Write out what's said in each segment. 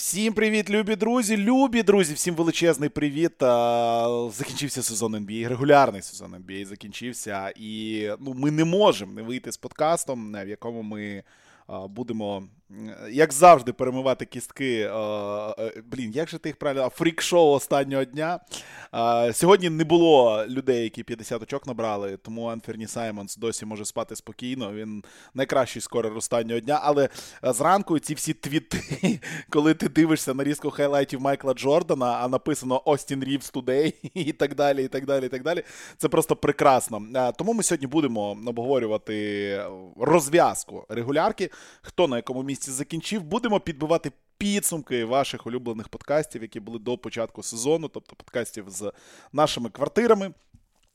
Всім привіт, любі друзі, любі друзі, всім величезний привіт. Закінчився сезон NBA, регулярний сезон NBA закінчився. І ну, ми не можемо не вийти з подкастом, в якому ми будемо як завжди, перемивати кістки. Е, е, блін, як же ти їх правильно? Фрік-шоу останнього дня. Сьогодні не було людей, які 50 очок набрали, тому Анферні Саймонс досі може спати спокійно. Він найкращий скорер останнього дня. Але е, зранку ці всі твіти, коли ти дивишся нарізку хайлайтів Майкла Джордана, а написано Остін Рівс Today і так далі. і так далі, і так далі. Це просто прекрасно. Тому ми сьогодні будемо обговорювати розв'язку регулярки, хто на якому місці місці закінчив. Будемо підбивати підсумки ваших улюблених подкастів, які були до початку сезону, тобто подкастів з нашими квартирами.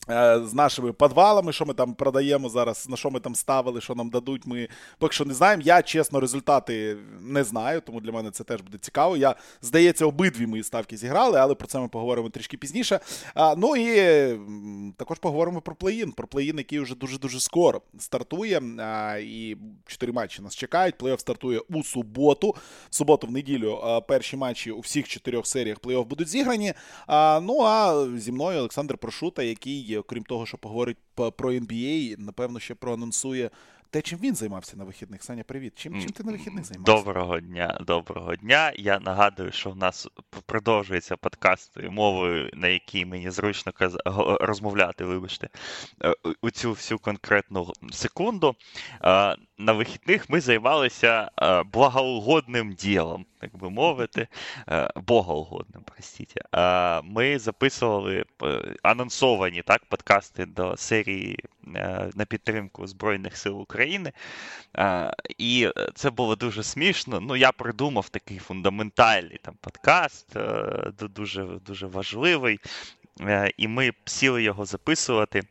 Е, з нашими підвалами, що ми там продаємо зараз, на що ми там ставили, що нам дадуть, ми поки що не знаємо. Я, чесно, результати не знаю, тому для мене це теж буде цікаво. Я, здається, обидві мої ставки зіграли, але про це ми поговоримо трішки пізніше. А, Ну і також поговоримо про плей-ін. Про плей-ін, який вже дуже-дуже скоро стартує. А, І чотири матчі нас чекають. Плей-офф стартує у суботу. В суботу, в неділю, перші матчі у всіх чотирьох серіях плей-офф будуть зіграні. А, Ну а зі мною Олександр Прошута, який окрім того, що поговорить про NBA, напевно, ще проанонсує те, чим він займався на вихідних. Саня, привіт. Чим чим ти на вихідних займався? Доброго дня, доброго дня. Я нагадую, що в нас продовжується подкаст мовою, на якій мені зручно розмовляти, вибачте, е, у цю всю конкретну секунду. На вихідних ми займалися е, благоугодним ділом, так би мовити, е, богоугодним, простіть. Ми записували анонсовані так, подкасти до серії на підтримку Збройних сил України. І це було дуже смішно. Ну, я придумав такий фундаментальний там подкаст, е, дуже, дуже важливий. Е, і ми сіли його записувати.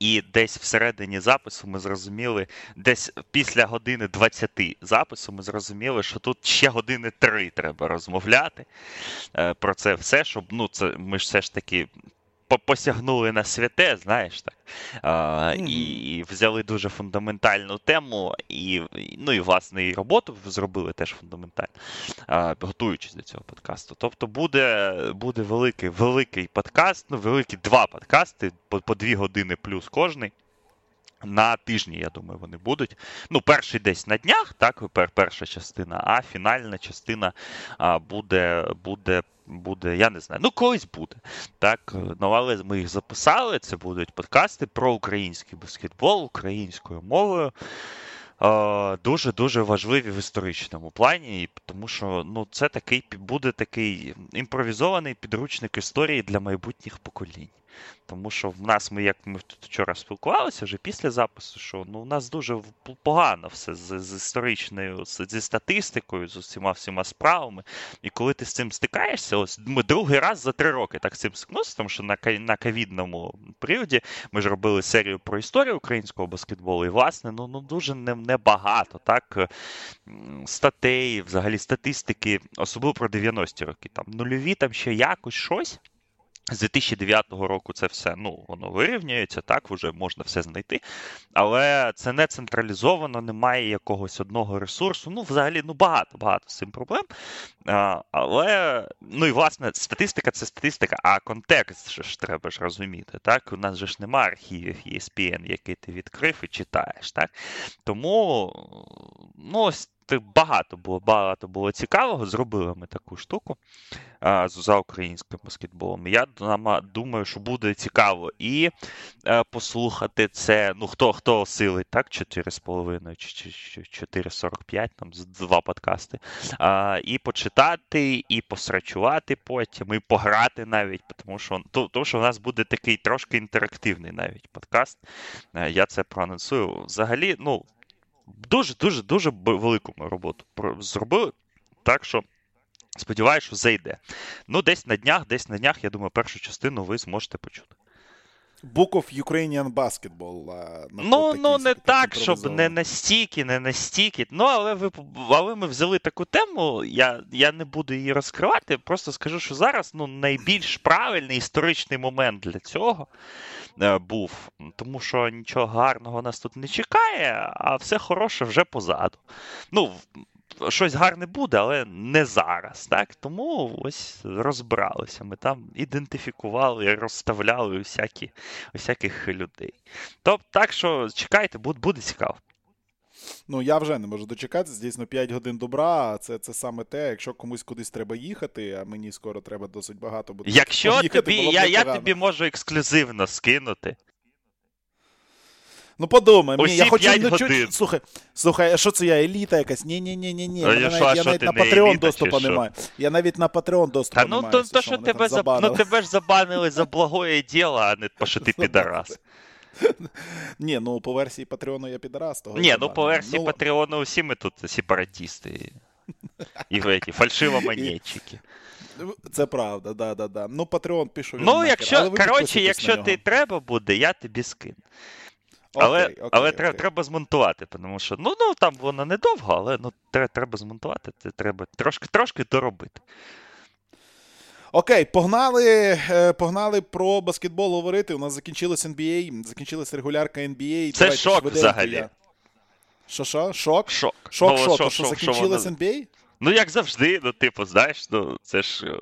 І десь всередині запису ми зрозуміли, десь після години 20 запису ми зрозуміли, що тут ще години 3 треба розмовляти е, про це все, щоб ну, це ми ж все ж таки посягнули на святе, знаєш так. А. І взяли дуже фундаментальну тему, і ну і власне і роботу зробили теж фундаментально, а, готуючись до цього подкасту. Тобто буде буде великий великий подкаст, ну великі два подкасти по, по дві години плюс кожний. На тижні, я думаю, вони будуть. Ну, перший десь на днях, так, перша частина, а фінальна частина а, буде буде буде, я не знаю, ну колись буде. Так, ну але ми їх записали. Це будуть подкасти про український баскетбол українською мовою. Дуже дуже важливі в історичному плані, тому що ну, це такий буде такий імпровізований підручник історії для майбутніх поколінь. Тому що в нас ми, як ми тут вчора спілкувалися вже після запису, що ну, у нас дуже погано все з, з історичною, з, зі статистикою, з усіма всіма справами. І коли ти з цим стикаєшся, ось ми другий раз за три роки так з цим стикнувся, тому що на ковідному періоді ми ж робили серію про історію українського баскетболу, і, власне, ну ну дуже небагато так, статей, взагалі статистики, особливо про 90-ті роки. Там Нульові там ще якось щось. З 2009 року це все ну, воно вирівнюється, так, вже можна все знайти. Але це не централізовано, немає якогось одного ресурсу. Ну, взагалі, ну багато багато з цим проблем. А, Але, ну і власне, статистика це статистика, а контекст же ж треба ж розуміти. так? У нас же ж немає архівів ESPN, який ти відкрив і читаєш. так? Тому ну, ось багато було багато було цікавого. Зробили ми таку штуку а, за українським баскетболом. Я думаю, що буде цікаво і а, е, послухати це. Ну, хто хто силить, так, 4,5 чи 4,45, там два подкасти. А, І почитати, і посрачувати потім, і пограти навіть, тому що тому що у нас буде такий трошки інтерактивний навіть подкаст. Е, я це проанонсую. Взагалі, ну дуже-дуже дуже велику ми роботу зробили. Так що сподіваюся, що зайде. Ну, десь на днях, десь на днях, я думаю, першу частину ви зможете почути. Book of Ukrainian Basketball. Ну, ну не так, щоб не настільки, не настільки. Ну, але ви але ми взяли таку тему, я я не буду її розкривати. Просто скажу, що зараз ну, найбільш правильний історичний момент для цього е, був. Тому що нічого гарного нас тут не чекає, а все хороше вже позаду. Ну, щось гарне буде, але не зараз. так? Тому ось розбиралися. Ми там ідентифікували, розставляли усякі, усяких людей. Тобто, так що чекайте, буде, буде цікаво. Ну, я вже не можу дочекатися. Дійсно, 5 годин добра. Це це саме те, якщо комусь кудись треба їхати, а мені скоро треба досить багато буде. Якщо їхати, тобі, я я тобі можу ексклюзивно скинути. Ну подумай, мені, я хочу ну, чуть... Слухай, слухай, а що це я еліта якась? Ні, ні, ні, ні, ні. Я, навіть, я навіть на Patreon доступу не маю. Я навіть на Patreon доступу не ну, маю. То, то, що тебе ну, тебе ж забанили за благое діло, а не по що ти підарас. Ні, ну по версії Патреону я підраз. того. Ні, ну по версії ну... Патреону всі ми тут сепаратісти. І фальшивомонетчики. Це правда, да, да, да. Ну, Патреон пішов. Ну, якщо, коротше, якщо ти треба буде, я тобі скину. Але окей, окей, але окей. треба змонтувати, тому що ну, ну там воно недовго, але ну, треба змонтувати, це треба трошки трошки доробити. Окей, погнали е, погнали про баскетбол говорити. У нас закінчилась NBA, закінчилась регулярка NBA. Це Давайте шок взагалі. Що, що? Шок? Шок. Шок, ну, що, шок, то, що закінчилась що NBA? Ну, як завжди, ну, типу, знаєш, ну, це ж е,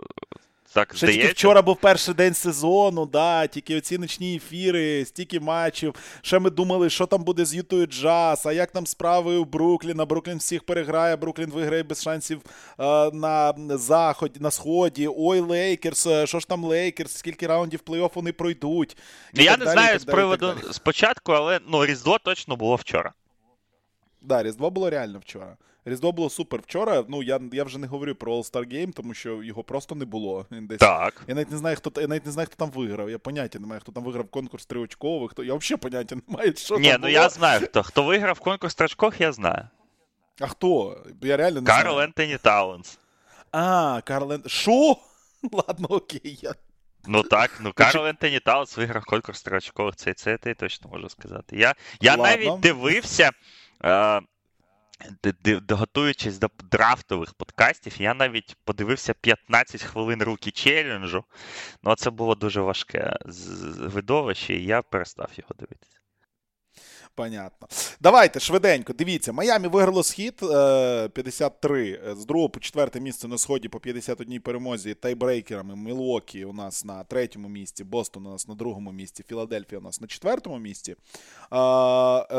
так Ще тільки вчора був перший день сезону, да, тільки оці ночні ефіри, стільки матчів. Ще ми думали, що там буде з Ютою Джаз, а як там справи у Брукліна. Бруклін всіх переграє, Бруклін виграє без шансів е, на заході, на сході. Ой, Лейкерс, е, що ж там Лейкерс, скільки раундів плей-офф вони пройдуть. І Я не далі, знаю з приводу спочатку, але ну, Різдво точно було вчора. Так, да, Різдво було реально вчора. Різдво було супер вчора. Ну я я вже не говорю про All-Star Game, тому що його просто не було. Десь. Так. Я навіть не знаю, хто я навіть не знаю, хто там виграв. Я поняття не маю, хто там виграв конкурс триочкових. Хто... Я взагалі поняття не маю, що Ні, там ну було. я знаю хто. Хто виграв конкурс триочкових, я знаю. А хто? Я реально не Карл знаю. Карл Ентоні Таунс. А, Карл Ент... Що? Ладно, окей. я... Ну так, ну Карл Ентоні Таунс виграв конкурс триочкових. Це, це я точно можу сказати. Я я навіть дивився. Е, готуючись до драфтових подкастів, я навіть подивився 15 хвилин руки челенджу. Ну, це було дуже важке видовище, і я перестав його дивитися. Понятно. Давайте швиденько. Дивіться, Майамі виграло схід 53 е, з другого по четверте місце на сході по 51 перемозі тайбрейкерами. Мілуокі у нас на третьому місці, Бостон у нас на другому місці, Філадельфія у нас на четвертому місці. Е,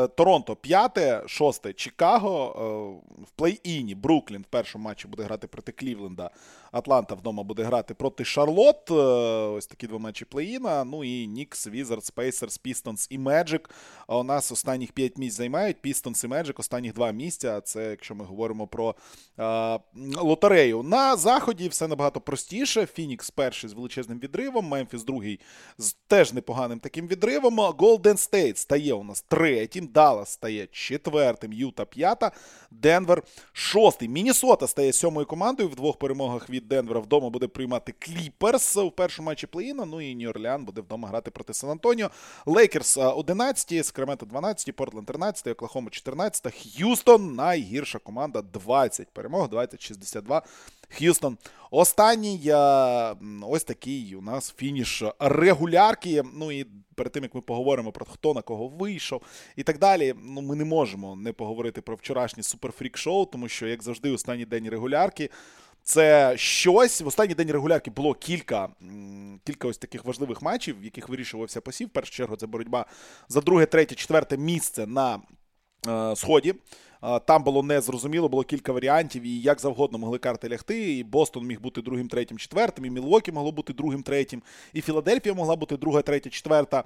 Торонто п'яте, шосте Чикаго. Е, в плей-іні Бруклін в першому матчі буде грати проти Клівленда. Атланта вдома буде грати проти Шарлот. Ось такі два матчі плей-іна. Ну і Нікс, Візардс, Пейсерс, Пістонс і Меджик. А у нас останніх 5 місць займають. Пістонс і Меджик останніх 2 місця. Це якщо ми говоримо про а, лотерею. На заході все набагато простіше. Фінікс перший з величезним відривом. Мемфіс другий з теж непоганим таким відривом. Голден Стейт стає у нас третім. Даллас стає четвертим. Юта п'ята. Денвер шостий. Мінісота стає сьомою командою в двох перемогах від Денвера. Вдома буде приймати Кліперс у першому матчі плей-іна. Ну і Нью-Орлеан буде вдома грати проти Сан-Антоніо. Лейкерс 11, Сакраменто 12, Портленд 13, Оклахома 14, Х'юстон найгірша команда 20 перемог, 20-62. Х'юстон. Останній ось такий у нас фініш регулярки. Ну і перед тим як ми поговоримо про хто на кого вийшов і так далі. Ну ми не можемо не поговорити про вчорашнє суперфрік-шоу, тому що, як завжди, останній день регулярки. Це щось. В останній день регулярки було кілька кілька ось таких важливих матчів, в яких вирішувався посів. В першу чергу це боротьба за друге, третє, четверте місце на е, сході. Там було незрозуміло, було кілька варіантів, і як завгодно могли карти лягти. І Бостон міг бути другим, третім, четвертим, і Мілвокі могло бути другим, третім, і Філадельфія могла бути друга, третя, четверта.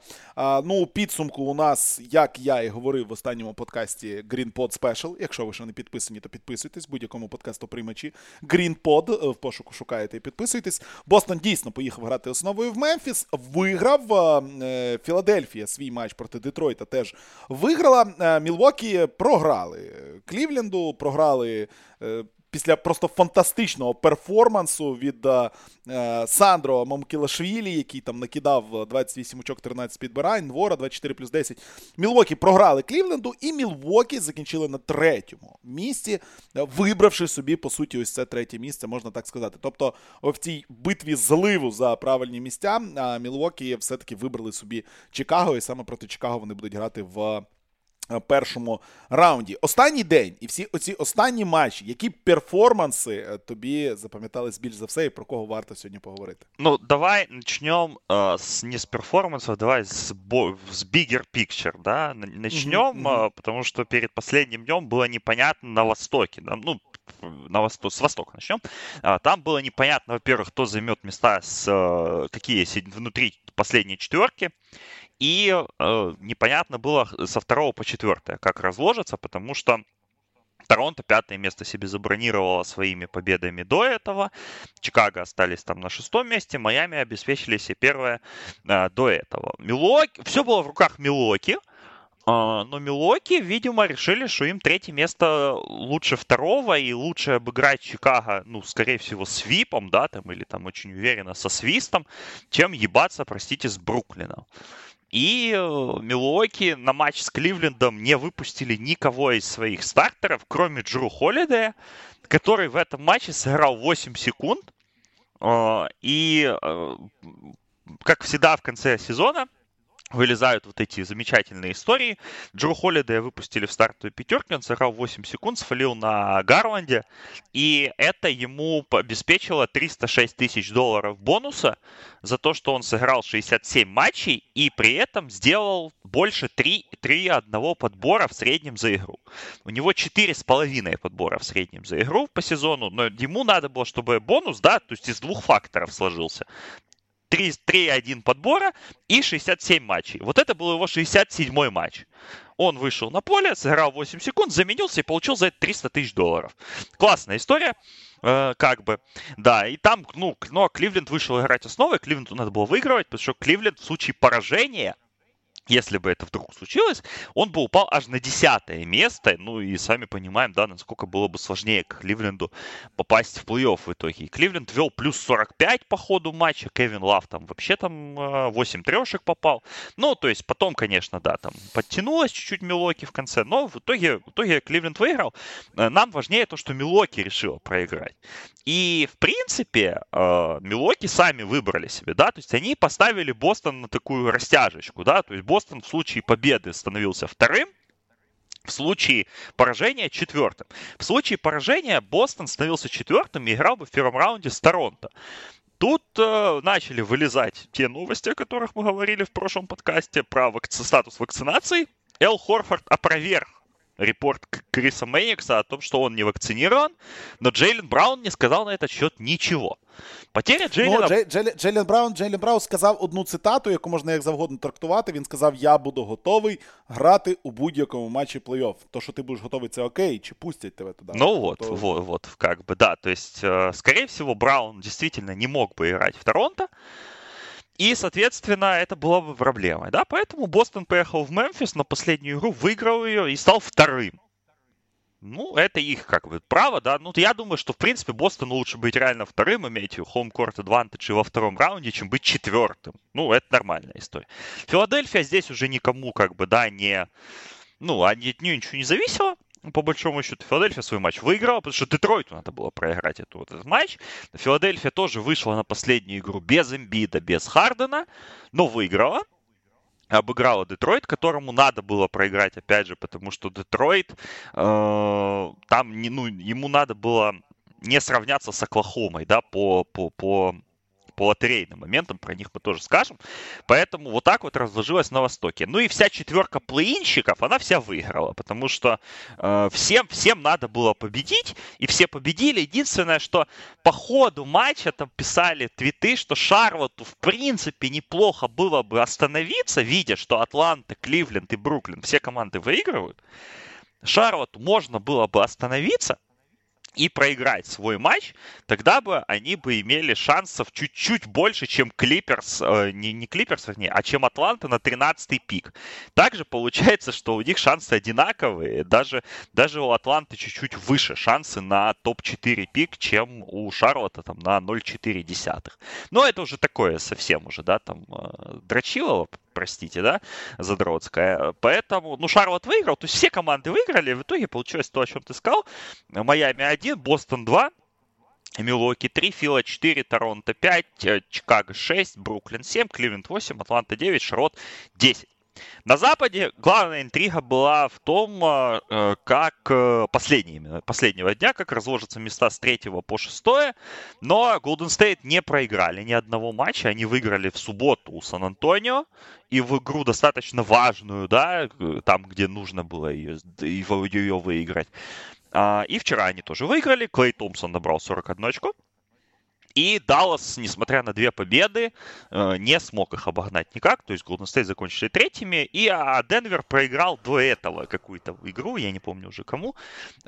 Ну, у підсумку у нас, як я і говорив в останньому подкасті GreenPod Special. Якщо ви ще не підписані, то підписуйтесь будь-якому подкасту приймачі. GreenPod е, в пошуку шукаєте і підписуйтесь. Бостон дійсно поїхав грати основою в Мемфіс. Виграв е, Філадельфія свій матч проти Детройта теж виграла. Е, Мілвокі програли. Клівленду, програли е, після просто фантастичного перформансу від е, Сандро Мамкілашвілі, який там накидав 28 очок 13 підбирань, Двора 24 плюс 10. Мілвокі програли Клівленду, і Мілвокі закінчили на третьому місці, вибравши собі, по суті, ось це третє місце, можна так сказати. Тобто, в цій битві зливу за правильні місця, Мілвокі все-таки вибрали собі Чикаго, і саме проти Чикаго вони будуть грати в Е, першому раунді. Останній день і всі оці останні матчі, які перформанси е, тобі запам'ятались більш за все, і про кого варто сьогодні поговорити? Ну, давай начнем э, с, не с перформансов, давай с, бо, с bigger picture, да, начнем, mm-hmm. э, потому что перед последним днем было непонятно на Востоке, да, ну, на восток, с востока начнем. А, там было непонятно, во-первых, кто займет места, с, э, какие внутри последней четверки. И э, непонятно было со второго по четвертое, как разложится, потому что Торонто пятое место себе забронировало своими победами до этого. Чикаго остались там на шестом месте. Майами обеспечили себе первое э, до этого. Милоки, все было в руках Милоки. Э, но Милоки, видимо, решили, что им третье место лучше второго и лучше обыграть Чикаго, ну, скорее всего, с випом, да, там, или там очень уверенно со свистом, чем ебаться, простите, с Бруклином. И э, Милуоки на матч с Кливлендом не выпустили никого из своих стартеров, кроме Джру Холлидея, который в этом матче сыграл 8 секунд. Э, и, э, как всегда в конце сезона, вылезают вот эти замечательные истории. Джо Холлидея выпустили в стартовую пятерку, он сыграл 8 секунд, свалил на Гарланде, и это ему обеспечило 306 тысяч долларов бонуса за то, что он сыграл 67 матчей и при этом сделал больше 3, 3 одного подбора в среднем за игру. У него 4,5 подбора в среднем за игру по сезону, но ему надо было, чтобы бонус, да, то есть из двух факторов сложился. 3-1 подбора и 67 матчей. Вот это был его 67-й матч. Он вышел на поле, сыграл 8 секунд, заменился и получил за это 300 тысяч долларов. Классная история, э, как бы. Да, и там, ну, ну, Кливленд вышел играть основой, Кливленду надо было выигрывать, потому что Кливленд в случае поражения если бы это вдруг случилось, он бы упал аж на десятое место. Ну и сами понимаем, да, насколько было бы сложнее Кливленду попасть в плей-офф в итоге. Кливленд вел плюс 45 по ходу матча. Кевин Лав там вообще там 8 э, трешек попал. Ну, то есть потом, конечно, да, там подтянулось чуть-чуть Милоки в конце. Но в итоге, в итоге Кливленд выиграл. Э, нам важнее то, что Милоки решила проиграть. И, в принципе, э, Милоки сами выбрали себе, да, то есть они поставили Бостон на такую растяжечку, да, то есть Бостон в случае победы становился вторым, в случае поражения четвертым. В случае поражения Бостон становился четвертым и играл бы в первом раунде с Торонто. Тут э, начали вылезать те новости, о которых мы говорили в прошлом подкасте про вакци- статус вакцинации. Эл Хорфорд опроверг репорт Криса Мэйникса о том, что он не вакцинирован, но Джейлен Браун не сказал на этот счет ничего. Потеря Джейлена... Ну, Джей, Джей, Джейлен Браун Джейлен Браун сказав одну цитату, яку можна як завгодно трактувати. Він сказав: Я буду готовий грати у будь-якому матчі плей-офф. То, що ти будеш готовий, це окей, чи пустять тебе туда. Ну вот, то... вот, вот, как бы, да. То есть, скорее всего, Браун действительно не мог бы играть в Торонто. И, соответственно, это была бы проблемой, да, поэтому Бостон поехал в Мемфис на последнюю игру, выиграл ее и стал вторым. Ну, это их как бы право, да. Ну, я думаю, что, в принципе, Бостону лучше быть реально вторым, иметь home-court advantage во втором раунде, чем быть четвертым. Ну, это нормальная история. Филадельфия здесь уже никому, как бы, да, не... Ну, от нее ничего не зависело. По большому счету, Филадельфия свой матч выиграла, потому что Детройту надо было проиграть эту, вот этот матч. Филадельфия тоже вышла на последнюю игру без Эмбида, без Хардена, но выиграла. Обыграла Детройт, которому надо было проиграть, опять же, потому что Детройт, э, там, не, ну, ему надо было не сравняться с Оклахомой, да, по, по, по по лотерейным моментам, про них мы тоже скажем. Поэтому вот так вот разложилось на Востоке. Ну и вся четверка плей-инщиков, она вся выиграла, потому что э, всем, всем надо было победить, и все победили. Единственное, что по ходу матча там писали твиты, что Шарлотту в принципе неплохо было бы остановиться, видя, что Атланта, Кливленд и Бруклин, все команды выигрывают. Шарлотту можно было бы остановиться, и проиграть свой матч, тогда бы они бы имели шансов чуть-чуть больше, чем Клиперс, э, не, не Клиперс, вернее, а чем Атланта на 13-й пик. Также получается, что у них шансы одинаковые, даже, даже у Атланты чуть-чуть выше шансы на топ-4 пик, чем у Шарлота там на 0,4. Но это уже такое совсем уже, да, там э, Дрочилово простите, да, задротская. Поэтому, ну, Шарлот выиграл, то есть все команды выиграли, в итоге получилось то, о чем ты сказал. Майами 1, Бостон 2, Милуоки 3, Фила 4, Торонто 5, э, Чикаго 6, Бруклин 7, Кливленд 8, Атланта 9, Шарот 10. На Западе главная интрига была в том, э, как э, последние, последнего дня, как разложатся места с 3 по 6, но Golden State не проиграли ни одного матча, они выиграли в субботу у Сан-Антонио, и в игру достаточно важную, да, там, где нужно было ее, ее выиграть. А, и вчера они тоже выиграли, Клей Томпсон набрал 41 очко, и Даллас, несмотря на две победы, э, не смог их обогнать никак. То есть Golden State закончили третьими. И а Денвер проиграл до этого какую-то игру, я не помню уже кому.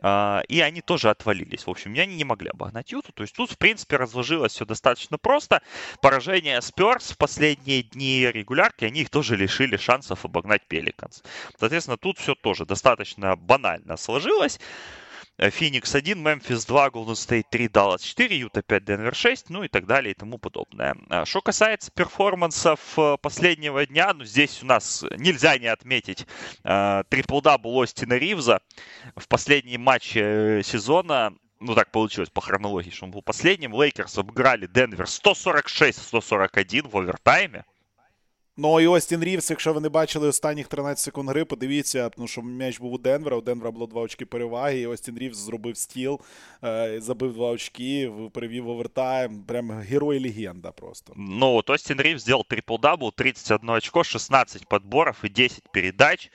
А, и они тоже отвалились. В общем, они не могли обогнать Юту. То есть тут, в принципе, разложилось все достаточно просто. Поражение Спёрс в последние дни регулярки, они их тоже лишили шансов обогнать Пеликанс. Соответственно, тут все тоже достаточно банально сложилось. Феникс 1, Мемфис 2, Голден Стейт 3, Даллас 4, Юта 5, Денвер 6, ну и так далее и тому подобное. А, что касается перформансов э, последнего дня, ну здесь у нас нельзя не отметить трипл-дабл Остина Ривза в последнем матче э, сезона ну так получилось по хронологии, что он был последним. Лейкерс обыграли Денвер 146-141 в овертайме. Ну і Остін Рівс, якщо ви не бачили останніх 13 секунд гри, подивіться, ну що м'яч був у Денвера. У Денвера було два очки переваги. і Остін Рівс зробив steal, е, забив два очки, перевів овертайм. Прям герой легенда просто. Ну, вот Остин Ривз сделал трипл-дабл, 31 очко, 16 подборов и 10 передач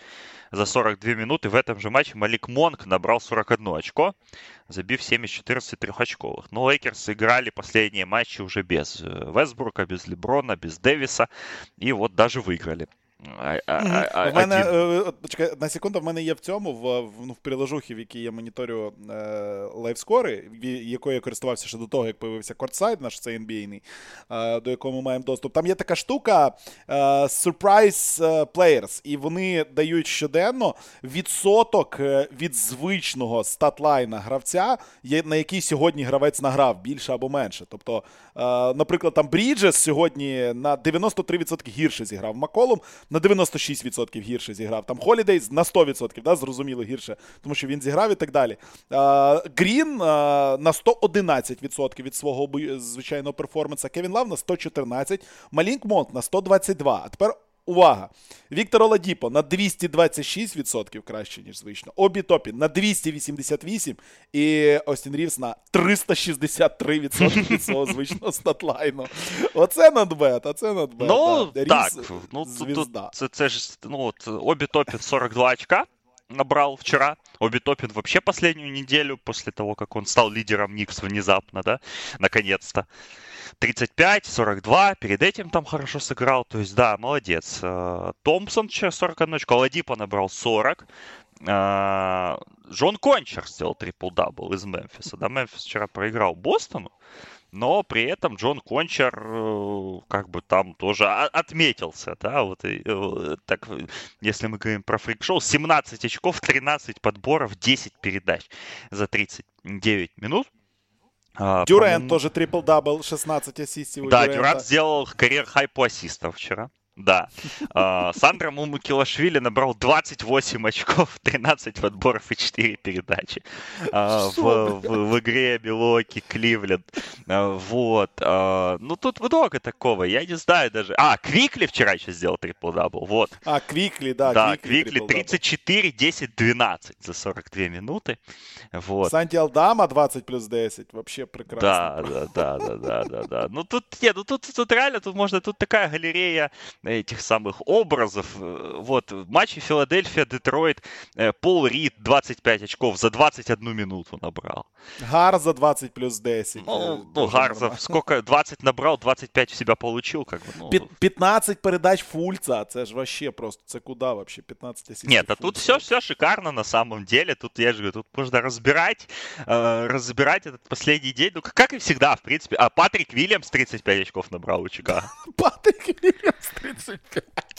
за 42 минуты. В этом же матче Малик Монк набрал 41 очко, забив 7 из 14 трехочковых. Но Лейкерс играли последние матчи уже без э, Вестбрука, без Леброна, без Дэвиса. И вот даже выиграли. А, в мене, е, чекай, на секунду, в мене є в цьому, в, в, ну, в приложухі, в якій я моніторю е, live score и, якою я користувався ще до того, як появився Courtside, наш цей NBA, е, до якого ми маємо доступ. Там є така штука е, Surprise Players, і вони дають щоденно відсоток е, від звичного статлайна гравця, на який сьогодні гравець награв більше або менше. Тобто, е, наприклад, там Бріджес сьогодні на 93% гірше зіграв Маколом на 96% гірше зіграв. Там Холідейс на 100%, да, зрозуміло гірше, тому що він зіграв і так далі. Грін на 111% від свого звичайного перформанса. Кевін Лав на 114%, Малінк Монт на 122%. А тепер Увага! Віктор Оладіпо на 226% краще, ніж звично. Обі топі на 288 і Остін Рівс на 363% від свого звичного статлайну. Оце надбет, а це надбет. Ну, да. так. Ну, звезда. Це, це ж, ну, от, обі топі 42 очка набрал вчера. Оби Топин вообще последнюю неделю после того, как он стал лидером Никс внезапно, да, наконец-то. 35, 42, перед этим там хорошо сыграл, то есть, да, молодец. Э, Томпсон вчера 41 очко, Ладипо набрал 40. Э, Джон Кончар сделал трипл-дабл из Мемфиса, да, Мемфис вчера проиграл Бостону, но при этом Джон Кончар э, как бы там тоже отметился, да, вот так, если мы говорим про фрик-шоу, 17 очков, 13 подборов, 10 передач за 39 минут. А, Дюрент тоже трипл-дабл, 16 ассистов. Да, Дюрент сделал career high по ассистам вчера. Да. Uh, Сандро Мамукелашвили набрал 28 очков, 13 подборов и 4 передачи uh, в, в, в игре Милуоки Кливленд. Uh, вот. Ну, тут много такого. Я не знаю даже. А, Квикли вчера еще сделал трипл-дабл. Вот. А, Квикли, да. Да, Квикли, 34, 10, 12 за 42 минуты. Вот. Санти Алдама 20 плюс 10. Вообще прекрасно. Да, да, да, да, да, да, да. Ну, тут, нет, ну, тут, тут реально, тут можно, тут такая галерея этих самых образов. Э, вот, в матче Филадельфия-Детройт э, Пол Рид 25 очков за 21 минуту набрал. Гарза 20 плюс 10. Ну, ну Гарза сколько? 20 набрал, 25 в себя получил. Как бы, ну... 15 передач Фульца, це ж вообще просто, це куда вообще 15 ассистов Нет, а тут все, все шикарно на самом деле. Тут, я же говорю, тут можно разбирать, э, разбирать этот последний день. Ну, как и всегда, в принципе. А Патрик Вильямс 35 очков набрал у Чикаго. Патрик Вильямс 35.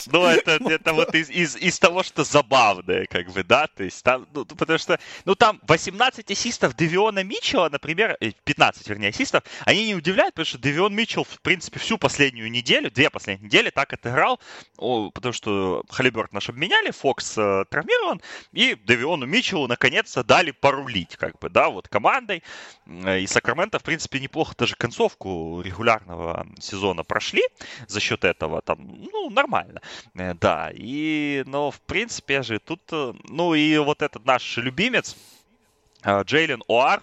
Ну, это, это вот из, из, из того, что забавное, как бы, да, то есть там, ну, потому что, ну, там 18 ассистов Девиона Митчелла, например, 15, э, вернее, ассистов, они не удивляют, потому что Девион Митчелл, в принципе, всю последнюю неделю, две последние недели так отыграл, о, потому что Халиберт наш обменяли, Фокс э, травмирован, и Девиону Митчеллу наконец-то дали порулить, как бы, да, вот командой, э, и Сакраменто, в принципе, неплохо даже концовку регулярного сезона прошли за счет этого, там, ну, нормально, э, да. И, но, в принципе, же тут, э, ну, и вот этот наш любимец, э, Джейлен Оар,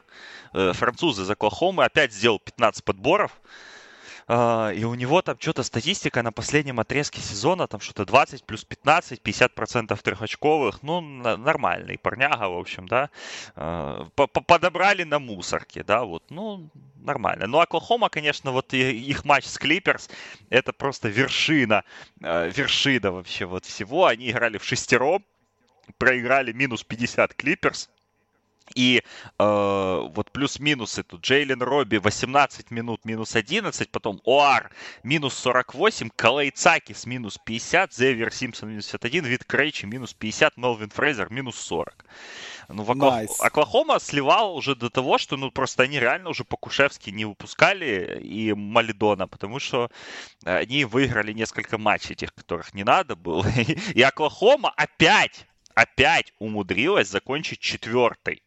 француз из Оклахомы, опять сделал 15 подборов. Uh, и у него там что-то статистика на последнем отрезке сезона, там что-то 20 плюс 15, 50% трехочковых. Ну, нормальный парняга, в общем, да. Uh, подобрали на мусорке, да, вот, ну, нормально. Ну, Оклахома, конечно, вот их матч с Клиперс, это просто вершина, uh, вершина вообще вот всего. Они играли в шестером, проиграли минус 50 Клиперс. И э, вот плюс-минусы тут Джейлен Робби 18 минут минус 11, потом Оар минус 48, Калей Цакис минус 50, Зевер Симпсон минус 51, Вид Крейчи минус 50, Мелвин Фрейзер минус 40. Ну, в Оклах... nice. Оклахома сливал уже до того, что ну просто они реально уже по-кушевски не выпускали и Малидона, потому что они выиграли несколько матчей, тех, которых не надо было. И Оклахома опять, опять умудрилась закончить четвертой.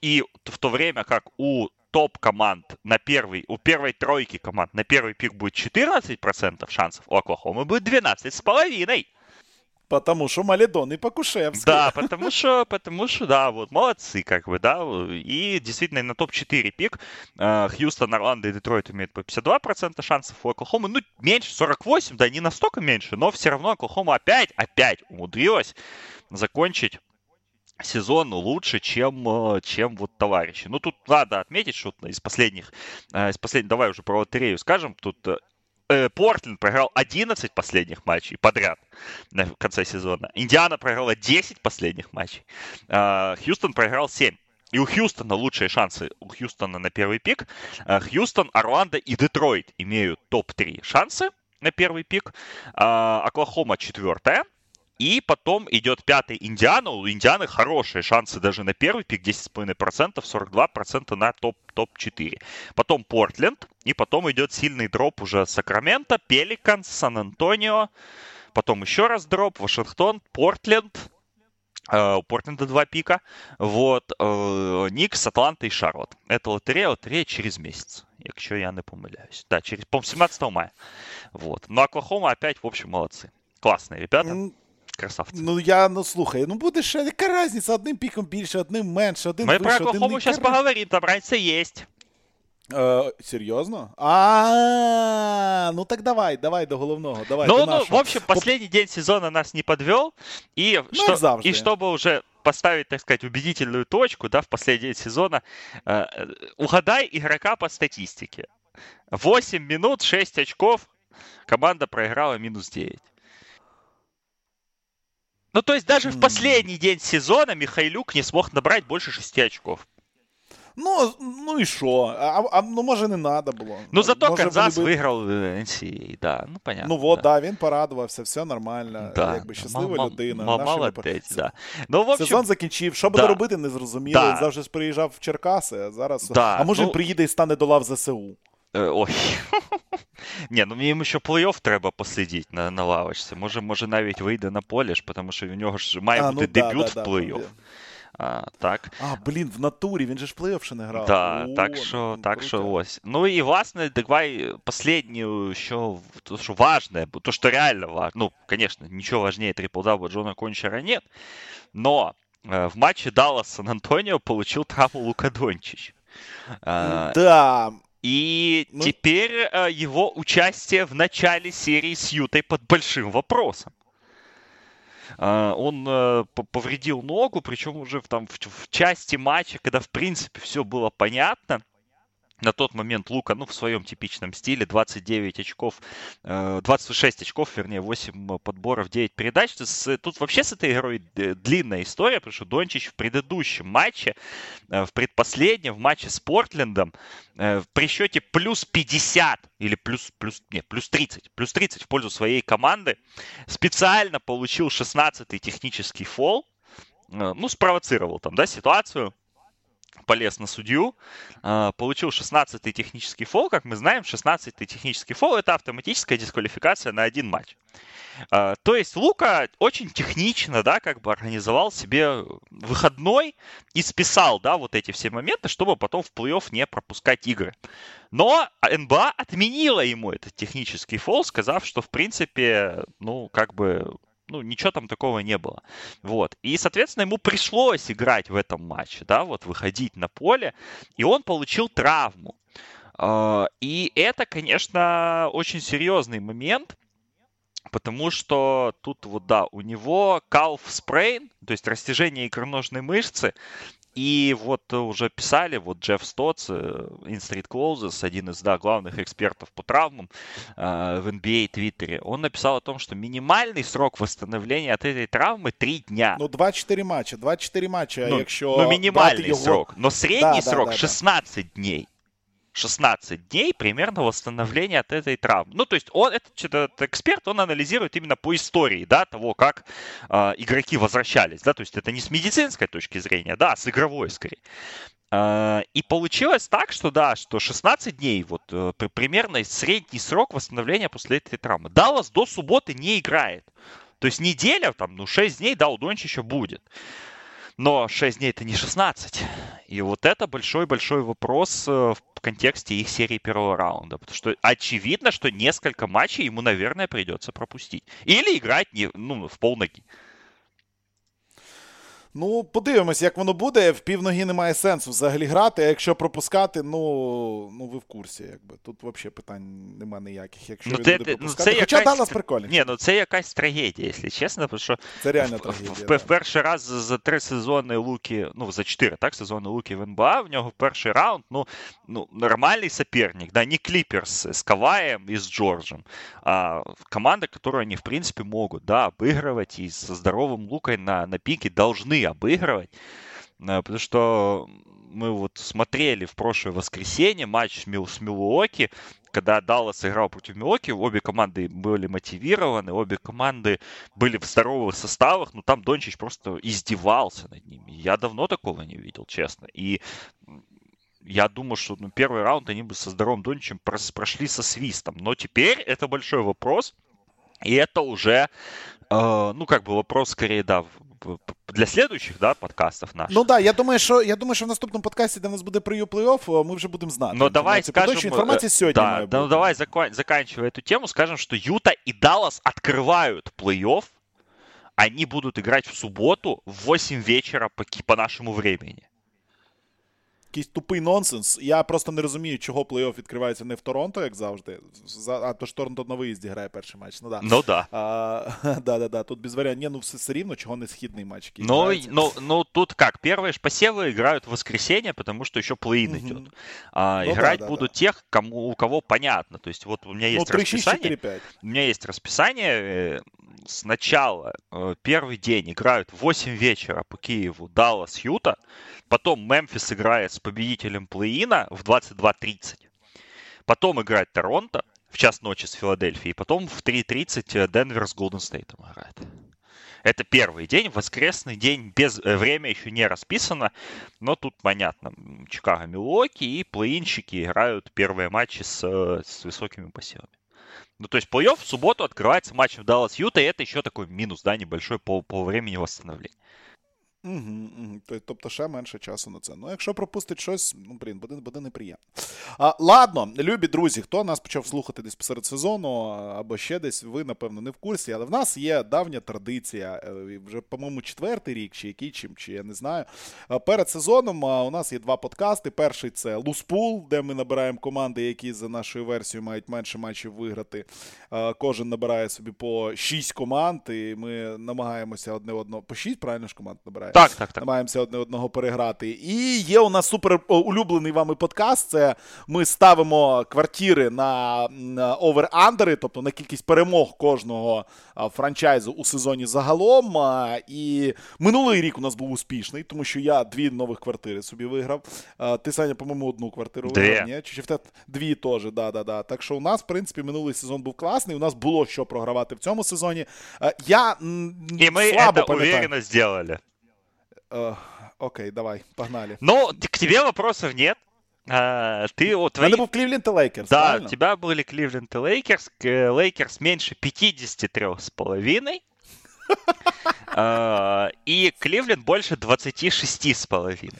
И в то время как у топ-команд на первый, у первой тройки команд на первый пик будет 14% шансов, у Оклахомы будет 12,5%. Потому что Маледон и Покушевский. Да, потому что, потому что, да, вот, молодцы, как бы, да. И действительно на топ-4 пик э, Хьюстон, Орландо и Детройт имеют по 52% шансов, у Оклахомы, ну, меньше, 48, да, не настолько меньше, но все равно Оклахома опять, опять умудрилась закончить сезон лучше, чем, э, чем вот товарищи. Ну, тут надо отметить, что из последних, э, из последних, давай уже про лотерею скажем, тут э, Портленд проиграл 11 последних матчей подряд на конце сезона. Индиана проиграла 10 последних матчей. Хьюстон проиграл 7. И у Хьюстона лучшие шансы. У Хьюстона на первый пик. Хьюстон, Орландо и Детройт имеют топ-3 шансы на первый пик. Оклахома четвертая. И потом идет пятый Индиана. У Индианы хорошие шансы даже на первый пик 10,5%, 42% на топ, топ-4. Потом Портленд. И потом идет сильный дроп уже Сакраменто, Пеликанс, Сан-Антонио. Потом еще раз дроп, Вашингтон, Портленд, Uh, у Портленда два пика. Вот. Uh, Никс, Атланта и Шарлот. Это лотерея, лотерея через месяц. Якщо я не помиляюсь. Да, через, по 17 мая. Вот. Но Оклахома опять, в общем, молодцы. Классные ребята красавці. Ну я ну слухай, ну буде ще яка різниця, одним піком більше, одним менше, один Ми вище, про Оклахому зараз поговоримо, там разниця є. Е, серьезно? А, ну так давай, давай до головного. Давай, ну, ну, в общем, последний день сезона нас не подвел. И, ну, что, и чтобы уже поставить, так сказать, убедительную точку, да, в последний день сезона, э, угадай игрока по статистике. 8 минут, 6 очков, команда проиграла минус 9. Ну, то есть даже в последний день сезона Михайлюк не смог набрать больше шести очков. Ну, ну і що? А, а ну може не треба було. Ну зато може, Канзас би... виграв NCAA, да, ну понятно. Ну вот, да. да, він порадувався, все нормально. Да. Якби щаслива м- людина. М- молодець, да. Ну, в общем... Сезон закінчив. Що буде да. робити, не зрозуміло. Він завжди приїжджав в Черкаси, а зараз. А може ну... він приїде і стане до лав ЗСУ. Ой. Ні, ну їм ще плей-офф треба посидіти на на лавочці. Може, може навіть вийде на поле ж, тому що у нього ж має а, бути ну, дебют да, в плей-офф. А, так. А, блін, в натурі, він же ж плей-офф ще не грав. Да, О, так що так круто. що ось. Ну і власне, давай последнюю, що, то, що важне, то, що реально важно. Ну, конечно, ничего важнее трипл-дабла Джона Кончера нет, но э, в матче Даллас Сан-Антонио получил травму Лука Дончич. Да, и ну... теперь э, его участие в начале серии с Ютой под большим вопросом. Э, он э, повредил ногу, причем уже в, там, в, в части матча, когда в принципе все было понятно на тот момент Лука, ну, в своем типичном стиле, 29 очков, 26 э, очков, вернее, 8 подборов, 9 передач. Тут вообще с этой игрой длинная история, потому что Дончич в предыдущем матче, э, в предпоследнем, в матче с Портлендом, э, при счете плюс 50 или плюс, плюс, нет, плюс 30, плюс 30 в пользу своей команды, специально получил 16-й технический фол, ну, спровоцировал там, да, ситуацию, полез на судью, а, получил 16-й технический фол. Как мы знаем, 16-й технический фол – это автоматическая дисквалификация на один матч. А, то есть Лука очень технично, да, как бы организовал себе выходной и списал, да, вот эти все моменты, чтобы потом в плей-офф не пропускать игры. Но НБА отменила ему этот технический фол, сказав, что в принципе, ну, как бы ну, ничего там такого не было. Вот. И, соответственно, ему пришлось играть в этом матче, да, вот выходить на поле, и он получил травму. А, и это, конечно, очень серьезный момент, потому что тут вот, да, у него calf sprain, то есть растяжение икроножной мышцы, и вот уже писали, вот Джефф Стотс, In Street Closes, один из да, главных экспертов по травмам э, в NBA Твиттере, он написал о том, что минимальный срок восстановления от этой травмы 3 дня. Ну, 2-4 матча, 2-4 матча, ну, якщо Ну, минимальный його... срок, но средний да, срок да, да, 16 да. дней. 16 дней примерно восстановления от этой травмы. Ну, то есть он, этот, этот эксперт, он анализирует именно по истории, да, того, как э, игроки возвращались, да, то есть это не с медицинской точки зрения, да, а с игровой скорее. Э, и получилось так, что да, что 16 дней, вот э, примерно средний срок восстановления после этой травмы. Даллас до субботы не играет. То есть неделя, там, ну, 6 дней, да, у Дончича будет. Но 6 дней это не 16. И вот это большой-большой вопрос э, в контексте их серии первого раунда. Потому что очевидно, что несколько матчей ему, наверное, придется пропустить. Или играть не, ну, в полноги. Ну, подивимось, як воно буде. В півногі немає сенсу взагалі грати. А якщо пропускати, ну ну ви в курсі, якби. Тут взагалі питань немає ніяких. Якщо ну, він це, буде ну, пропускати. це Хоча якась... Даллас прикольний. Ні, ну це якась трагедія, якщо чесно, тому що це реально в, трагедія. В, да. в перший раз за три сезони Луки, ну за чотири, так, сезони Луки в НБА, в нього перший раунд, ну, ну нормальний соперник, да, не Клиперс с Каваем и с Джорджем, а команда, которую они, в принципе, могут, да, обыгрывать и со здоровым Лукой на, на пике должны обыгрывать. Потому что мы вот смотрели в прошлое воскресенье матч с, Мил, с Милуоки, когда Даллас играл против Милуоки, обе команды были мотивированы, обе команды были в здоровых составах, но там Дончич просто издевался над ними. Я давно такого не видел, честно. И я думаю, что ну, первый раунд они бы со здоровым Дончичем прошли со свистом. Но теперь это большой вопрос. И это уже, э, ну, как бы вопрос скорее, да, для следующих да, подкастів наших. Ну да, я думаю, що я думаю, що в наступному подкасті, де в нас буде прев'ю плей-офф, ми вже будемо знати. Ну давай скажем, информация сегодня да, да, ну давай закон, заканчивая эту тему, скажем, что Юта и Даллас открывают плей-офф. Они будут играть в субботу в 8 вечера по, по нашему времени Якийсь тупий нонсенс. Я просто не розумію, чого плей-офф відкривається не в Торонто, як завжди. А то ж Торонто на виїзді грає перший матч. Ну да. Ну да. А, да, да, да. Тут без варіантів. Ні, ну все, все рівно, чого не східний матч. Ну, ну, ну, тут как, первые ж посевы играют в воскресенье, потому что еще плей-ин угу. идет. А, ну, играть да, да, будут да. тех, кому, у кого понятно. То есть вот у меня есть ну, 3, 6, расписание. 4, 5. У меня есть расписание. Э, сначала э, первый день играют в 8 вечера по Киеву Даллас Юта, потом Мемфис играет с победителем плей-ина в 22.30, потом играет Торонто в час ночи с Филадельфией, потом в 3.30 Денвер с Голден Стейтом играет. Это первый день, воскресный день, без э, время еще не расписано, но тут понятно. Чикаго, Милуоки и плей-инщики играют первые матчи с, э, с высокими посевами. Ну, то есть плей-офф в субботу открывается матчем Даллас Юта, и это еще такой минус, да, небольшой по, по времени восстановления. Угу, угу. Тобто ще менше часу на це. Ну, якщо пропустить щось, ну, блін, буде, буде неприємно. А, Ладно, любі друзі, хто нас почав слухати десь посеред сезону, або ще десь, ви, напевно, не в курсі, але в нас є давня традиція. Е, вже, по-моєму, четвертий рік, чи який чим, чи я не знаю. Перед сезоном у нас є два подкасти. Перший це Луспул, де ми набираємо команди, які за нашою версією мають менше матчів виграти. Кожен набирає собі по шість команд, і ми намагаємося одне одного. По шість, правильно ж команд набирає? Так, так, так. Намагаємося одне одного переграти. І є у нас супер улюблений вами подкаст. Це ми ставимо квартири на over-under и, тобто на кількість перемог кожного франчайзу у сезоні загалом. І минулий рік у нас був успішний, тому що я дві нових квартири собі виграв. Ти, Саня, по-моєму, одну квартиру виграв. Ні? Чи в дві теж, да, да, да. Так що у нас, в принципі, минулий сезон був класний. У нас було що програвати в цьому сезоні. Я І ми слабо це уверенно зробили. Uh, окей, давай, погнали. Ну, к тебе вопросов нет. А, ты вот твои... Надо был Кливленд и Лейкерс, Да, правильно? у тебя были Кливленд и Лейкерс. Лейкерс меньше 53 с половиной. И Кливленд больше 26 с половиной.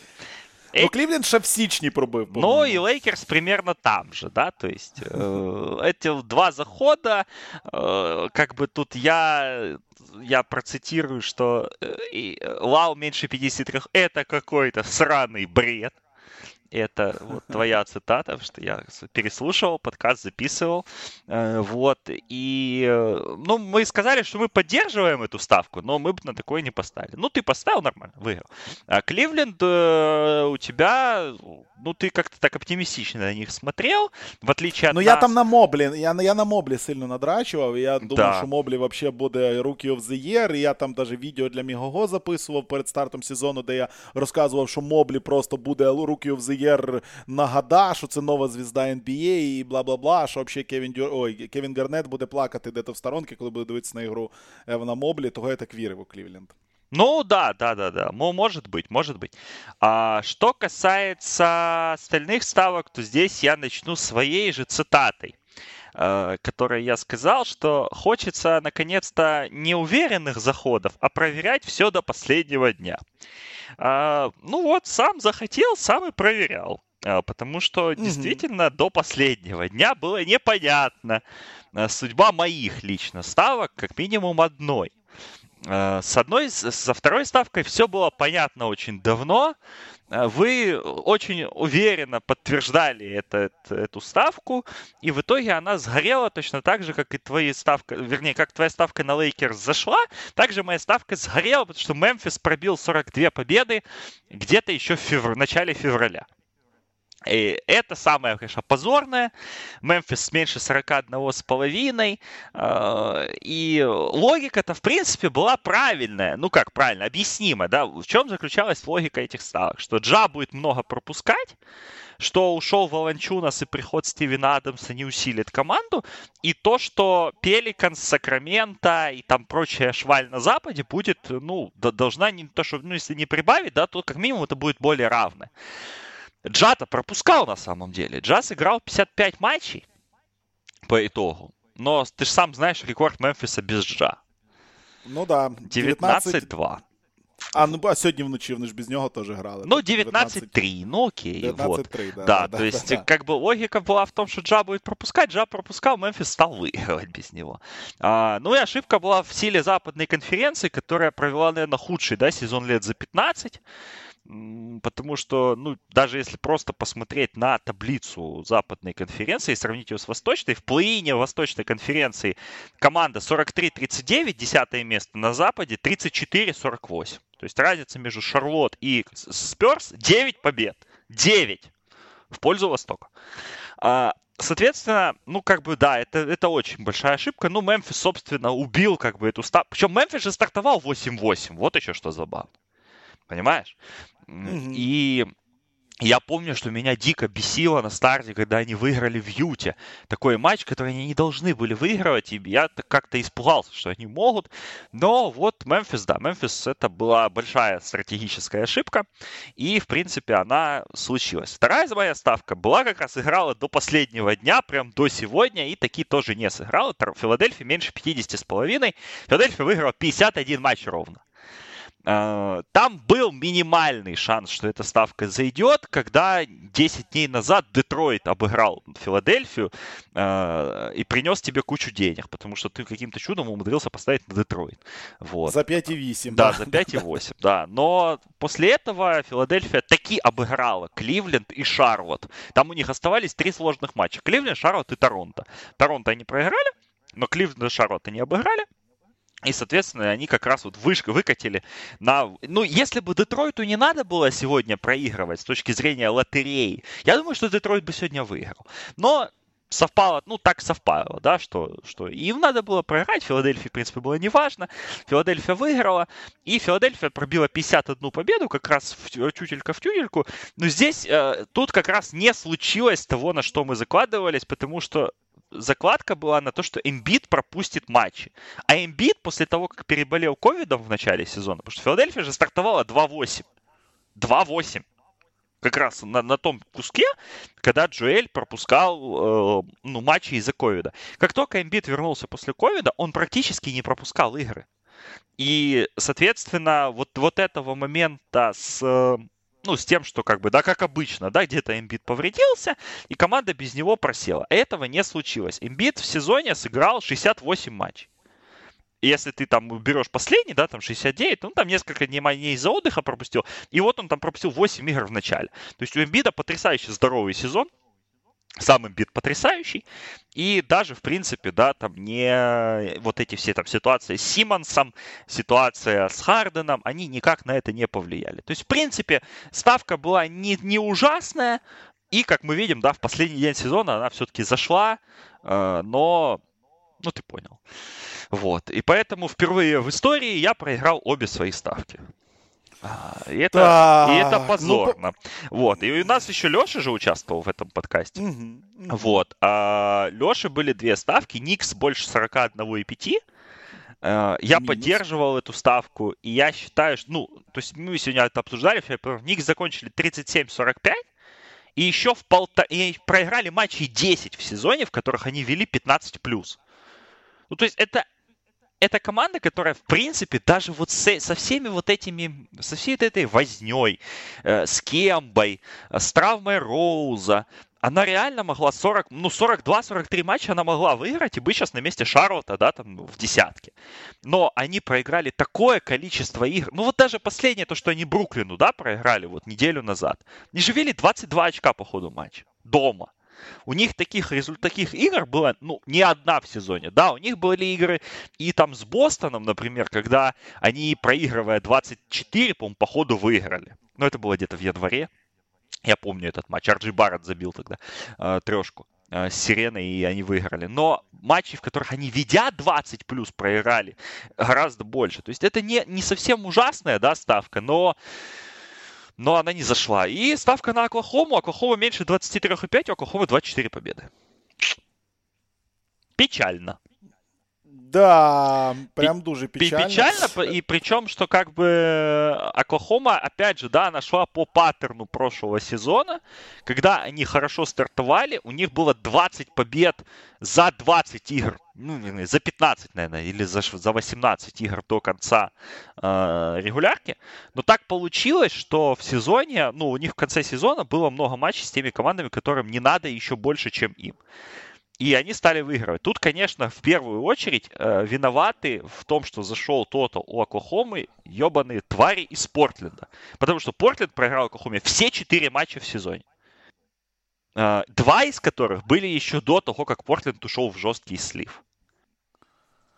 Ну, Кливленд ще в січні пробив. Ну, и Лейкерс примерно там же, да, то есть э, эти два захода, э, как бы тут я я процитирую, что э, Лау меньше 53 это какой-то сраный бред Это вот твоя цитата, что я переслушивал, подкаст записывал. Э, вот. И, э, ну, мы сказали, что мы поддерживаем эту ставку, но мы бы на такое не поставили. Ну, ты поставил нормально, выиграл. А Кливленд э, у тебя, ну, ты как-то так оптимистично на них смотрел, в отличие от Ну, нас... я там на Моблі, я, я на Моблі сильно надрачував, я думав, да. що Моблі вообще буде Rookie of the Year, і я там даже відео для Мігого записував перед стартом сезону, де я розказував, що Моблі просто буде Rookie of the Year на года, що це нова звізда NBA і бла-бла-бла, що взагалі Кевін, Дюр... Ой, Кевін Гарнет буде плакати де-то в сторонки, коли буде дивитися на ігру на Моблі, того я так вірив у Клівленд. Ну да, да, да, да. Может быть, может быть. А что касается остальных ставок, то здесь я начну своей же цитатой которой я сказал, что хочется наконец-то не уверенных заходов, а проверять все до последнего дня. А, ну вот, сам захотел, сам и проверял. А, потому что действительно до последнего дня было непонятно судьба моих лично ставок, как минимум одной. Э, с одной, со второй ставкой все было понятно очень давно. Э, вы очень уверенно подтверждали это, эту ставку, и в итоге она сгорела точно так же, как и твоя ставка, вернее, как твоя ставка на Лейкерс зашла, также моя ставка сгорела, потому что Мемфис пробил 42 победы где-то еще в, февр... начале февраля. И это самое, конечно, позорное. Мемфис меньше 41 с половиной. А, и логика-то, в принципе, была правильная. Ну, как правильно, объяснимая, да. В чем заключалась логика этих ставок? Что Джа будет много пропускать, что ушел Волончунас и приход Стивена Адамса не усилит команду, и то, что Пеликан, Сакраменто и там прочая шваль на Западе будет, ну, должна не то, что, ну, если не прибавить, да, то как минимум это будет более равно. Джата пропускал на самом деле. Джа сыграл 55 матчей по итогу. Но ты же сам знаешь рекорд Мемфиса без Джа. Ну да. 19-2. А, ну а сьогодні вночі вони ж без нього теж грали. Ну, 19-3, ну окей. 19-3, вот. да, да. Да, то есть, да, как бы логика была в том, что Джа будет пропускать, Джа пропускал, Мемфис стал выигрывать без него. А, ну и ошибка была в силе западной конференции, которая провела, наверное, худший да, сезон лет за 15 потому что, ну, даже если просто посмотреть на таблицу западной конференции и сравнить ее с восточной, в плей-ине восточной конференции команда 43-39, десятое место, на западе 34-48. То есть разница между Шарлот и Сперс 9 побед. 9 в пользу Востока. А, соответственно, ну, как бы, да, это, это очень большая ошибка. Ну, Мемфис, собственно, убил, как бы, эту ставку. Причем Мемфис же стартовал 8-8. Вот еще что забавно. Понимаешь? И я помню, что меня дико бесило на старте, когда они выиграли в Юте. Такой матч, который они не должны были выигрывать, и я как-то испугался, что они могут. Но вот Мемфис, да, Мемфис это была большая стратегическая ошибка, и, в принципе, она случилась. Вторая моя ставка была как раз играла до последнего дня, прям до сегодня, и такие тоже не сыграла. Филадельфия меньше 50 с половиной. Филадельфия выиграла 51 матч ровно. А, там был минимальный шанс, что эта ставка зайдет, когда 10 дней назад Детройт обыграл Филадельфию э, и принес тебе кучу денег, потому что ты каким-то чудом умудрился поставить на Детройт. Вот. За 5,8. Да, да, за 5,8, да. Но после этого Филадельфия таки обыграла Кливленд и Шарлот. Там у них оставались три сложных матча. Кливленд, Шарлот и Торонто. Торонто они проиграли, но Кливленд и Шарлот они обыграли. И, соответственно, они как раз вот выш... выкатили на... Ну, если бы Детройту не надо было сегодня проигрывать с точки зрения лотереи, я думаю, что Детройт бы сегодня выиграл. Но совпало, ну, так совпало, да, что, что им надо было проиграть, Филадельфии, в принципе, было неважно. Филадельфия выиграла, и Филадельфия пробила 51 победу, как раз в тютелька в тютельку. Но здесь, э, тут как раз не случилось того, на что мы закладывались, потому что закладка была на то, что Эмбит пропустит матчи. А Эмбит после того, как переболел ковидом в начале сезона, потому что Филадельфия же стартовала 2-8. 2-8. Как раз на, на том куске, когда Джуэль пропускал э, ну, матчи из-за ковида. Как только Эмбит вернулся после ковида, он практически не пропускал игры. И, соответственно, вот, вот этого момента с ну, с тем, что как бы, да, как обычно, да, где-то Эмбит повредился, и команда без него просела. Этого не случилось. Эмбит в сезоне сыграл 68 матчей. Если ты там берешь последний, да, там 69, ну, там несколько дней из-за отдыха пропустил, и вот он там пропустил 8 игр в начале. То есть у Эмбида потрясающий здоровый сезон, сам Эмбит потрясающий, и даже, в принципе, да, там не вот эти все там ситуации с Симмонсом, ситуация с Харденом, они никак на это не повлияли. То есть, в принципе, ставка была не, не ужасная, и, как мы видим, да, в последний день сезона она все-таки зашла, э, но, ну, ты понял. Вот. И поэтому впервые в истории я проиграл обе свои ставки. А, и это, и это ну, позорно. Ну, вот. И у нас еще Леша же участвовал в этом подкасте. Угу, угу. Вот. А Леши были две ставки. Никс больше 41,5. А, я Минус. поддерживал эту ставку, и я считаю, что, ну, то есть мы сегодня это обсуждали, Никс закончили 37-45, и еще в полта... и проиграли матчи 10 в сезоне, в которых они вели 15+. Ну, то есть это это команда, которая, в принципе, даже вот с, со всеми вот этими, со всей этой возней, э, с Кембой, э, с травмой Роуза, она реально могла 40, ну, 42-43 матча она могла выиграть и быть сейчас на месте Шарлота, да, там, в десятке. Но они проиграли такое количество игр. Ну, вот даже последнее, то, что они Бруклину, да, проиграли вот неделю назад. Они же вели 22 очка по ходу матча. Дома. У них таких, таких игр было, ну, не одна в сезоне. Да, у них были игры и там с Бостоном, например, когда они, проигрывая 24, по-моему, по ходу выиграли. Но это было где-то в январе. Я помню этот матч. Арджи Барретт забил тогда э, трешку э, с Сиреной, и они выиграли. Но матчи, в которых они, ведя 20 плюс, проиграли гораздо больше. То есть это не, не совсем ужасная да, ставка, но но она не зашла. И ставка на Оклахому. Оклахома меньше 23,5, у Оклахомы 24 победы. Печально. Да, прям дуже печально. Печально, и причем, что как бы Оклахома, опять же, да, она шла по паттерну прошлого сезона, когда они хорошо стартовали, у них было 20 побед за 20 игр, ну, за 15, наверное, или за, за 18 игр до конца э, регулярки. Но так получилось, что в сезоне, ну, у них в конце сезона было много матчей с теми командами, которым не надо еще больше, чем им. И они стали выигрывать. Тут, конечно, в первую очередь э, виноваты в том, что зашел тотал у Оклахомы ебаные твари из Портленда. Потому что Портленд проиграл Оклахоме все четыре матча в сезоне. Э, два из которых были еще до того, как Портленд ушел в жесткий слив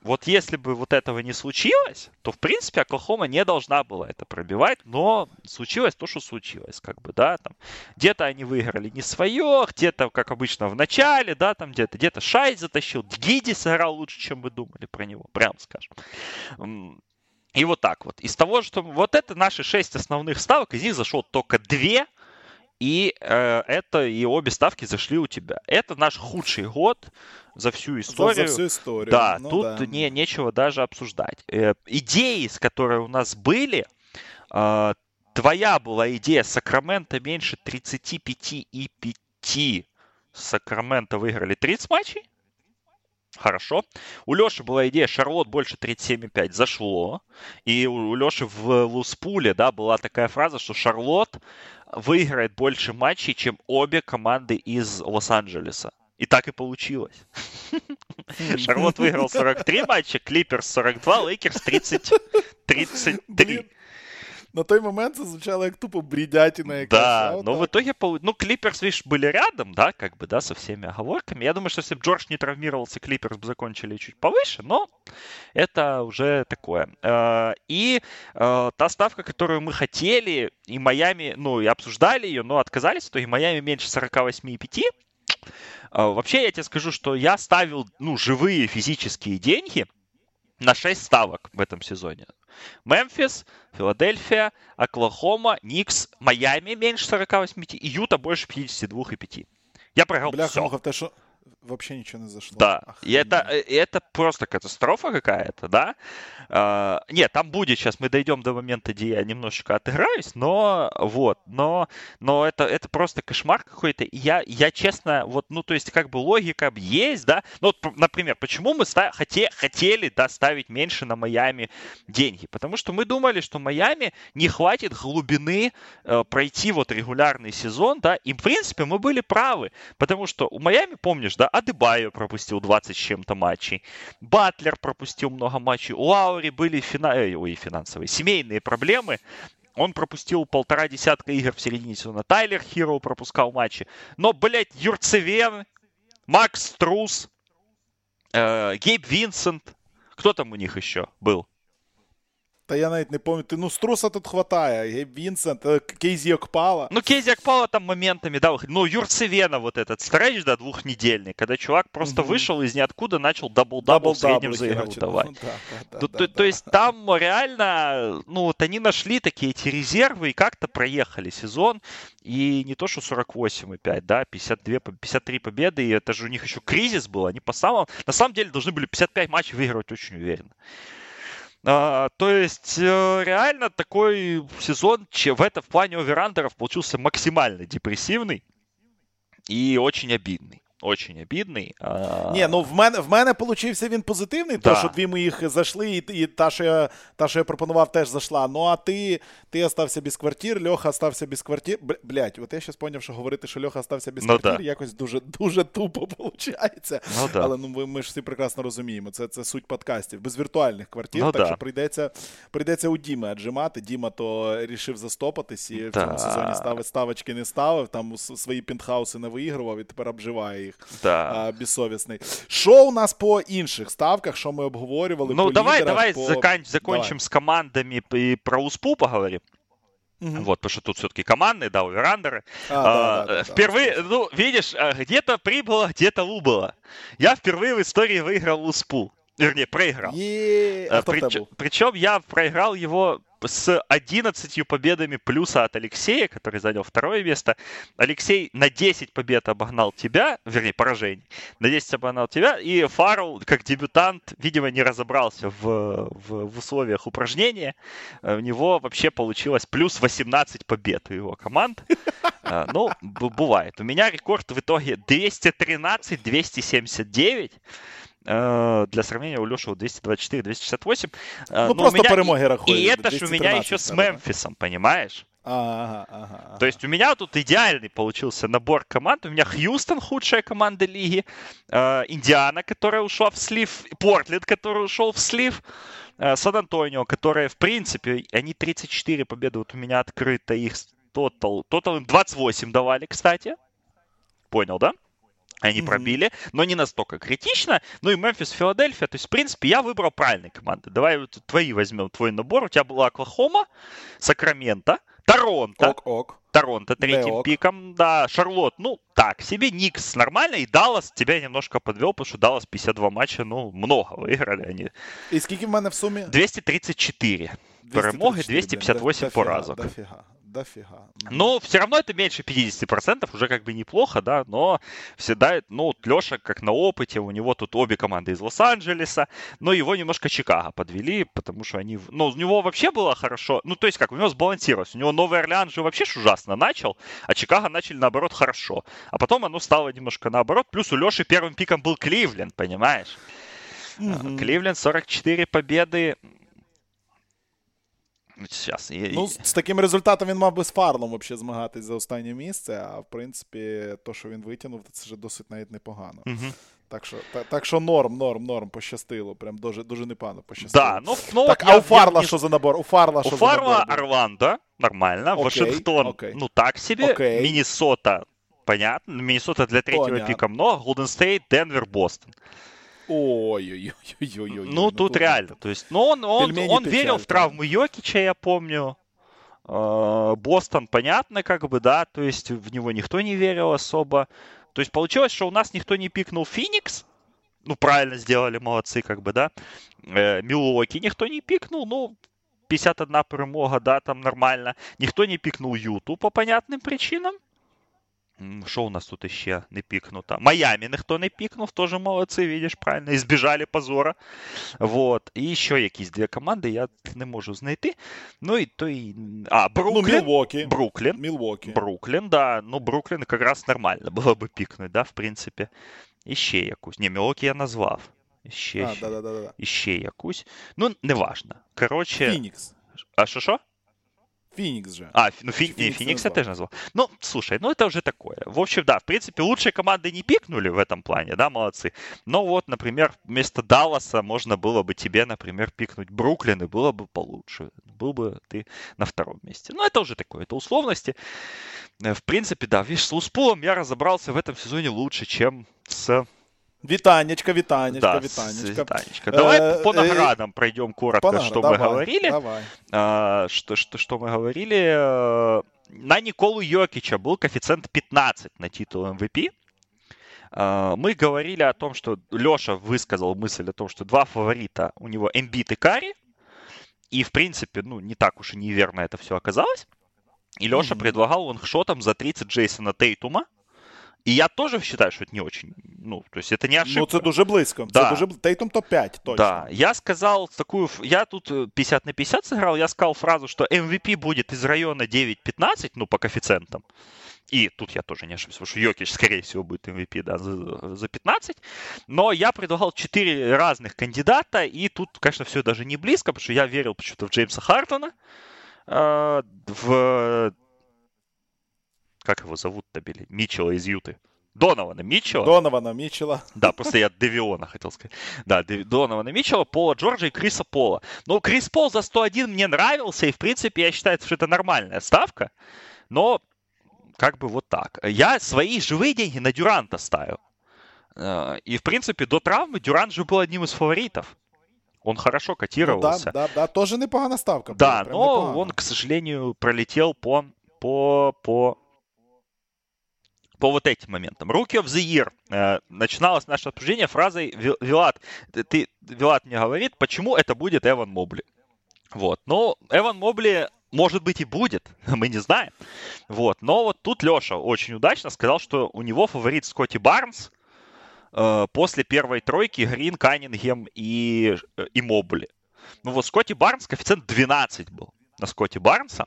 вот если бы вот этого не случилось, то, в принципе, Оклахома не должна была это пробивать, но случилось то, что случилось, как бы, да, там, где-то они выиграли не свое, где-то, как обычно, в начале, да, там, где-то, где-то Шай затащил, Гиди сыграл лучше, чем вы думали про него, прям скажем. И вот так вот. Из того, что вот это наши шесть основных ставок, из них зашло только две, и э, это и обе ставки зашли у тебя. Это наш худший год за всю историю. За, за всю историю. Да, ну, тут да. Не, нечего даже обсуждать. Э, идеи, с которые у нас были, э, твоя была идея Сакрамента меньше 35 и 5. Сакраменто выиграли 30 матчей. Хорошо. У Леши была идея Шарлот больше 37,5. Зашло. И у Леши в Луспуле, да, была такая фраза, что Шарлот выиграет больше матчей, чем обе команды из Лос-Анджелеса. И так и получилось. Шарлот выиграл 43 матча, Клиперс 42, Лейкерс 30, 33. На той момент це звучало як тупо бредятина якась. Да, но в итоге, ну, Клиперс, видишь, были рядом, да, как бы, да, со всеми оговорками. Я думаю, что если бы Джордж не травмировался, Клиперс бы закончили чуть повыше, но это уже такое. Э, и э, та ставка, которую мы хотели, и Майами, ну, и обсуждали ее, но отказались, то и Майами меньше 48,5. Э, вообще, я тебе скажу, что я ставил, ну, живые физические деньги на 6 ставок в этом сезоне. Мемфис, Филадельфия, Оклахома, Никс, Майами меньше 48, и Юта больше 52,5. Я проиграл Бляха, все. Те, що, вообще ничего не зашло. Да, и это, и это просто катастрофа какая-то, да. Uh, нет, там будет, сейчас мы дойдем до момента, где я немножечко отыграюсь, но вот, но, но это, это просто кошмар какой-то. Я, я честно, вот, ну, то есть, как бы логика есть, да. Ну, вот, например, почему мы ста- хоте- хотели, да, ставить меньше на Майами деньги? Потому что мы думали, что Майами не хватит глубины э, пройти вот регулярный сезон, да, и, в принципе, мы были правы, потому что у Майами, помнишь, да, Адебайо пропустил 20 с чем-то матчей. Батлер пропустил много матчей. У Лаури были фина... Э, ой, финансовые, семейные проблемы. Он пропустил полтора десятка игр в середине сезона. Тайлер Хиро пропускал матчи. Но, блядь, Юрцевен, Макс Струс, э, Гейб Винсент. Кто там у них еще был? Та я навіть не пам'ятаю. Ну, Струса тут хватає. Э, Кейзи Окпала. Ну, Кейзи Окпала там моментами, да. Ну, Юрцевена вот этот стретч, да, двухнедельный, когда чувак просто угу. вышел из ниоткуда, начал дабл-дабл в среднем за игру давать. Ну, да, да, то, да, то, да. то есть там реально, ну, вот они нашли такие эти резервы и как-то проехали сезон. И не то, что 48,5, да, 52, 53 победы, и это же у них еще кризис был, они по самому... На самом деле должны были 55 матчей выигрывать очень уверенно. А, то есть э, реально такой сезон в этом в плане оверандеров получился максимально депрессивный и очень обидный очень обідний. А... Ні, ну в мене в мене получився він позитивний, да. то що дві моїх зайшли, і і та, що я та, що я пропонував, теж зайшла. Ну а ти ти остався без квартир, Льоха остався без квартир. Блять, от я щас поняв, що говорити, що Льоха остався без ну, квартир, да. якось дуже дуже тупо виходить. Ну, да. Але ну ми, ж всі прекрасно розуміємо. Це це суть подкастів. Без віртуальних квартир. Ну, так що прийдеться прийдеться у Діми аджимати. Діма то рішив застопатись і в цьому сезоні ставить ставочки не ставив, там свої пінтхауси не виігрував і тепер обживає їх їх да. безсовісний. Що у нас по інших ставках, що ми обговорювали? Ну, по давай, лідерах, давай по... закон... закончим давай. с командами и про УСПУ поговорим. Угу. Вот, потому что тут все-таки командные, да, оверандеры. А, а, да, да, впервые, да, ну, видишь, где-то прибыло, где-то убыло. Я впервые в истории выиграл УСПУ. Вернее, проиграл. Прич... Причем я проиграл его с 11 победами плюса от Алексея, который занял второе место. Алексей на 10 побед обогнал тебя, вернее, поражений. На 10 обогнал тебя, и Фаррелл, как дебютант, видимо, не разобрался в, в, в условиях упражнения. У него вообще получилось плюс 18 побед у его команд. А, ну, бывает. У меня рекорд в итоге 213-279. Э, для сравнения, у Леши 224-268. Э, ну, просто меня... перемоги рахуют. И это же у меня еще с Мемфисом, понимаешь? Ага, ага, ага. То есть у меня тут идеальный получился набор команд. У меня Хьюстон, худшая команда лиги, э, Индиана, которая ушла в слив, Портленд, который ушел в слив, Сан-Антонио, которые, в принципе, они 34 победы, вот у меня открыто их тотал. Тотал им 28 давали, кстати. Понял, да? Они mm-hmm. пробили, но не настолько критично. Ну и Мемфис, Филадельфия. То есть, в принципе, я выбрал правильные команды. Давай вот твои возьмем, твой набор. У тебя была Оклахома, Сакраменто, Торонто. Ок, ок. Торонто третьим пиком, да, Шарлот, ну, так себе, Никс нормально, и Даллас тебя немножко подвел, потому что Даллас 52 матча, ну, много выиграли они. И скільки в мене в сумме? 234. 234 перемоги, 258 поразок. Дофига дофига. Но все равно это меньше 50%, уже как бы неплохо, да, но всегда, ну, Леша как на опыте, у него тут обе команды из Лос-Анджелеса, но его немножко Чикаго подвели, потому что они, ну, у него вообще было хорошо, ну, то есть как, у него сбалансировалось, у него Новый Орлеан же вообще ужасно начал, а Чикаго начали, наоборот, хорошо, а потом оно стало немножко наоборот, плюс у Леши первым пиком был Кливленд, понимаешь? Mm-hmm. Кливленд 44 победы, Сейчас. Ну, з таким результатом він мав би з Фарлом взагалі змагатись за останнє місце, а в принципі, то, що він витягнув, це вже досить навіть непогано. Угу. Так що так, так що норм, норм, норм, пощастило. Прям дуже дуже непогано пощастило. Да, ну, ну, так, а у Фарла я... що за набор? У Фарла у що Фарла за набор? Орландо, нормально. Окей, Вашингтон, окей. ну так себе. Окей. Миннесота, понятно. Миннесота для третьего понятно. пика много. Голден Стейт, Денвер, Бостон. Ой-ой-ой. Ну, тут, реально. То есть, ну, он, он, он верил в травму Йокича, я помню. Бостон, понятно, как бы, да, то есть в него никто не верил особо. То есть получилось, что у нас никто не пикнул Феникс, ну, правильно сделали, молодцы, как бы, да. Милуоки никто не пикнул, ну, 51 перемога, да, там нормально. Никто не пикнул Юту по понятным причинам. Що у нас тут ще не пікнуто? Майами ніхто не пікнув, теж молодці, видиш, правильно, і збіжали позора. Вот. І ще якісь дві команди, я не можу знайти. Ну і то і... А, Бруклін. Ну, Мілвокі. Бруклін. Мілвокі. Бруклін, да. Ну, Бруклін якраз нормально було би пікнути, да, в принципі. І ще якусь. Ні, Мілвокі я назвав. І ще, А, ще. да, да, да, да. І ще якусь. Ну, неважно. Коротше. Фінікс. А що що? Фінікс же. А, ну Фи- Чи не, Феникс Феникс я тоже назвал. Ну, слушай, ну это уже такое. В общем, да, в принципе, лучшие команды не пикнули в этом плане, да, молодцы. Но вот, например, вместо Далласа можно было бы тебе, например, пикнуть Бруклин, и было бы получше. Был бы ты на втором месте. Ну, это уже такое, это условности. Э, В принципе, да, видишь, с Луспулом я разобрался в этом сезоне лучше, чем с... Вітанечка, вітанечка, да, с вітанечка. Танечка. Давай Э, по э, наградам пройдем коротко, Панагра, что давай, мы говорили. Давай. А, что, что, что мы говорили? э, На Николу Йокича был коэффициент 15 на титул MVP. А, Мы говорили о том, что Леша высказал мысль о том, что два фаворита у него Эмбит и Кари. И, в принципе, ну, не так уж и неверно это все оказалось. И Леша Мгм. предлагал лонгшотом за 30 Джейсона Тейтума. И я тоже считаю, что это не очень... Ну, то есть это не ошибка. Ну, це дуже близько. Да. Це дуже Тейтум топ-5, точно. Да, я сказал такую, я тут э, 50 на 50 сыграл, я сказал фразу, что MVP будет из района 9-15, ну, по коэффициентам. И тут я тоже не ошибся, потому что Йокич, скорее всего, будет MVP, да, за, за 15. Но я предлагал 4 разных кандидата, и тут, конечно, все даже не близко, потому что я верил почему-то в Джеймса Хартона, э, в... Как его зовут-то, Билли? Митчелла из Юты. Донована Митчелла. Донована, Мічела. Да, просто я Девиона хотел сказать. Да, Донована Митчелла, Пола Джорджа и Криса Пола. Но Крис Пол за 101 мне нравился, и, в принципе, я считаю, что это нормальная ставка. Но как бы вот так. Я свои живые деньги на Дюранта ставил. Э, И, в принципе, до травмы Дюрант же был одним из фаворитов. Он хорошо Ну, да, котировался. да, да, тоже непогана ставка. Да, прям но непогана. он, к сожалению, пролетел по, по, по, по вот этим моментам. Rookie of the Year. Э, начиналось наше обсуждение фразой «Ви- «Вилат, ты, Вилат мне говорит, почему это будет Эван Мобли». Вот. Но Эван Мобли, может быть, и будет, мы не знаем. Вот. Но вот тут Леша очень удачно сказал, что у него фаворит Скотти Барнс, э, после первой тройки Грин, Каннингем и, э, и Мобли. Ну вот Скотти Барнс, коэффициент 12 был на Скотти Барнса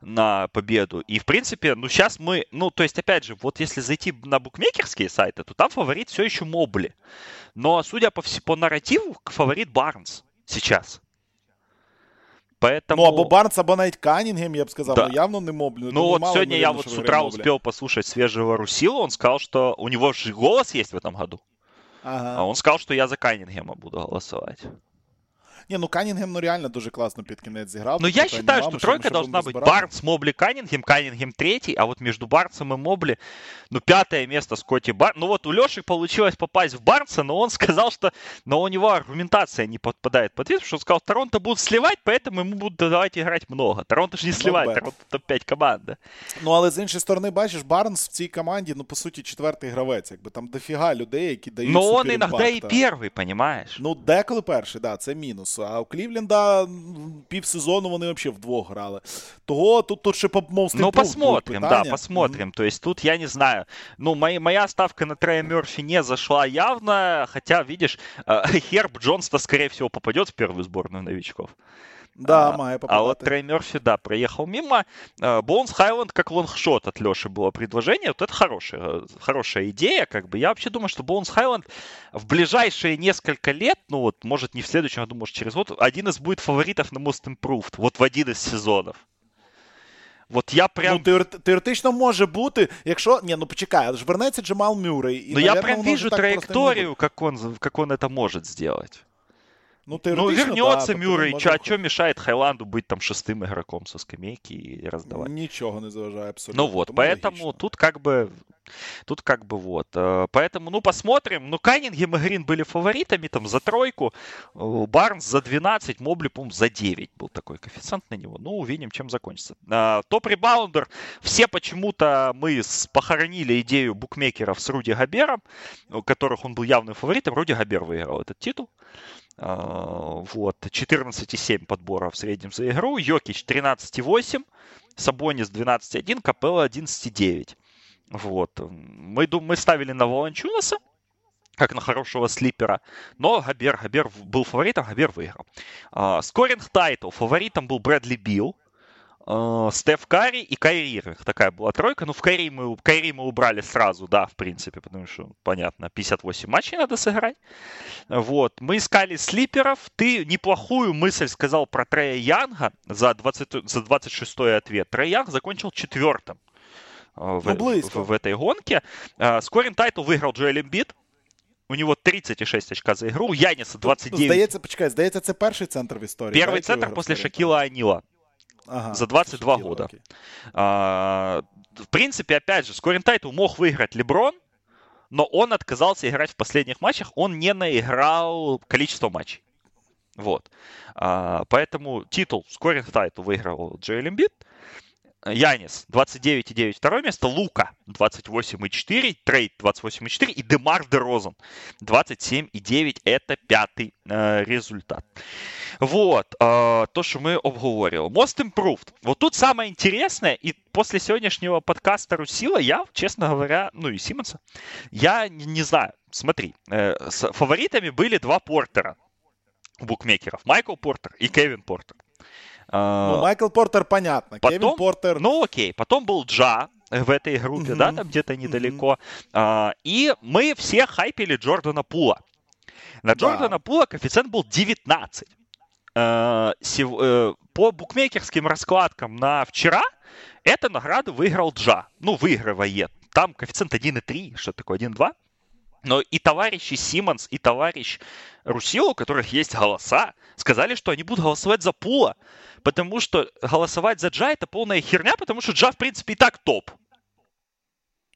на победу. И, в принципе, ну, сейчас мы... Ну, то есть, опять же, вот если зайти на букмекерские сайты, то там фаворит все еще Мобли. Но, судя по, вс- по нарративу, фаворит Барнс сейчас. Поэтому... Ну, або Барнс, або навіть Канінгем, я б сказав, Да. ну явно не Моблі. Ну вот мало сегодня я ймовірно, вот що с виграє утра Моблі. успел послушать свежего Русила. Он сказал, что у него же голос есть в этом году. А Ага. он сказал, что я за Каннингема буду голосовать. Ні, ну Канінгем ну реально дуже класно під кінець зіграв. Но тут я питань считаю, нема, что ми тройка ми должна будемо быть збирати. Барнс, Мобли, Каннингем, Каннингем третий, а вот между Барнсом и Мобли, ну, пятое место Скотти Бар. Ну вот у Леши получилось попасть в Барнса, но он сказал, что но у него аргументация не подпадает под вид, потому что он сказал, Торонто будут сливать, поэтому ему будут давать играть много. Торонто же не сливает, bad. Торонто топ-5 команда. Ну, але з іншої сторони, бачиш, Барнс в цій команді, ну, по суті, четвертий гравець. Якби там дофіга людей, які дають Но он суперімпакт, иногда и та. первый, понимаешь? Ну, деколи перший, да, це мінус. А у Клівленда м, півсезону вони взагалі вдвох грали. Того тут, тут ще по most Ну, improved посмотрим, будуть да, питання. посмотрим. То есть тут я не знаю. Ну, моя, моя ставка на Трея Мерфи не зашла явно, хотя, видишь, э, Херб Джонс-то, скорее всего, попадет в первую сборную новичков. Мгм. Да, А- має А попадати. вот Трей Мерфи, да, проехал мимо. Э, Боунс Хайленд как лонгшот от Леши было предложение. Вот это хорошая, э, хорошая идея. Как бы. Я вообще думаю, что Боунс Хайленд в ближайшие несколько лет, ну вот, может, не в следующем году, может, через год, один из будет фаворитов на Most Improved. Вот в один из сезонов. Вот я прям... Ну, теор- теоретично може бути, якщо. Ні, ну почекай, але ж вернеться Джамал Мюррей. І, Но я наверно, прям воно вижу вже так просто не буде. траекторию, как он, как он это может сделать. Ну, Ну, теоретично, вернется да, Мюррей, тобто чё- а може что мешает Хайланду быть там шестым игроком со скамейки и раздавать? Нічого не заважає абсолютно. Ну вот, тому поэтому логічно. тут как бы, тут как бы вот, э, поэтому, ну, посмотрим. Ну, Каннингем и Грин были фаворитами, там, за тройку, э, Барнс за 12, Мобли, по за 9 был такой коэффициент на него. Ну, увидим, чем закончится. А, Топ-ребаундер, все почему-то мы с- похоронили идею букмекеров с Руди Габером, у которых он был явным фаворитом. Руди Габер выиграл этот титул. А, Вот, 14,7 подбора в среднем за игру. Йокич 13,8. Сабонис 12.1, Капелла 11.9. Вот. Мы, мы ставили на Валанчюнаса, как на хорошего sleeper а. Но Гобер, Гобер был фаворитом, Гобер выиграл. Scoring uh, title. Фаворитом был Брэдли Билл. Uh, Стеф Карри и Кайри Ирвинг. Такая была тройка. Ну, в Кайри мы, Кайри мы убрали сразу, да, в принципе, потому что, понятно, 58 матчей надо сыграть. Вот. Мы искали слиперов. Ты неплохую мысль сказал про Трея Янга за, 20, за 26 ответ. Трей Янг закончил четвертым. Uh, в, ну, в, в этой гонке. Скоринг тайтл выиграл Джоэль Эмбит у него 36 очка за игру, у Яниса 29. Здається, почекай, здається, це перший центр в історії. Первый центр после Шакила Анила. Ага, за 22 Шакила, года. А, в принципе, опять же, scoring title мог выиграть Леброн, но он отказался играть в последних матчах, он не наиграл количество матчей. Вот. А, поэтому титул scoring title выиграл Джоэл Эмбиид. Янис 29,9 второе место, Лука 28,4, Трейд 28,4 и Демар Дерозан 27,9 это пятый э, результат. Вот, э, то, что мы обговорили. Most Improved. Вот тут самое интересное, и после сегодняшнего подкаста Русила я, честно говоря, ну и Симонса, я не, не знаю, смотри, э, с фаворитами были два Портера букмекеров, Майкл Портер и Кевин Портер. А, ну, Майкл Портер, понятно. Потом, Кевин Портер... Ну, окей. Потом был Джа в этой группе, mm-hmm. да, там где-то недалеко. Mm-hmm. И мы все хайпили Джордана Пула. На Джордана да. Пула коэффициент был 19. А, э, по букмекерским раскладкам на вчера эту награду выиграл Джа. Ну, выигрывает. Там коэффициент 1,3, что такое, 1,2. Но и товарищи Симмонс, и товарищ Русил, у которых есть голоса, сказали, что они будут голосовать за Пула потому что голосовать за Джа это полная херня, потому что Джа, в принципе, и так топ.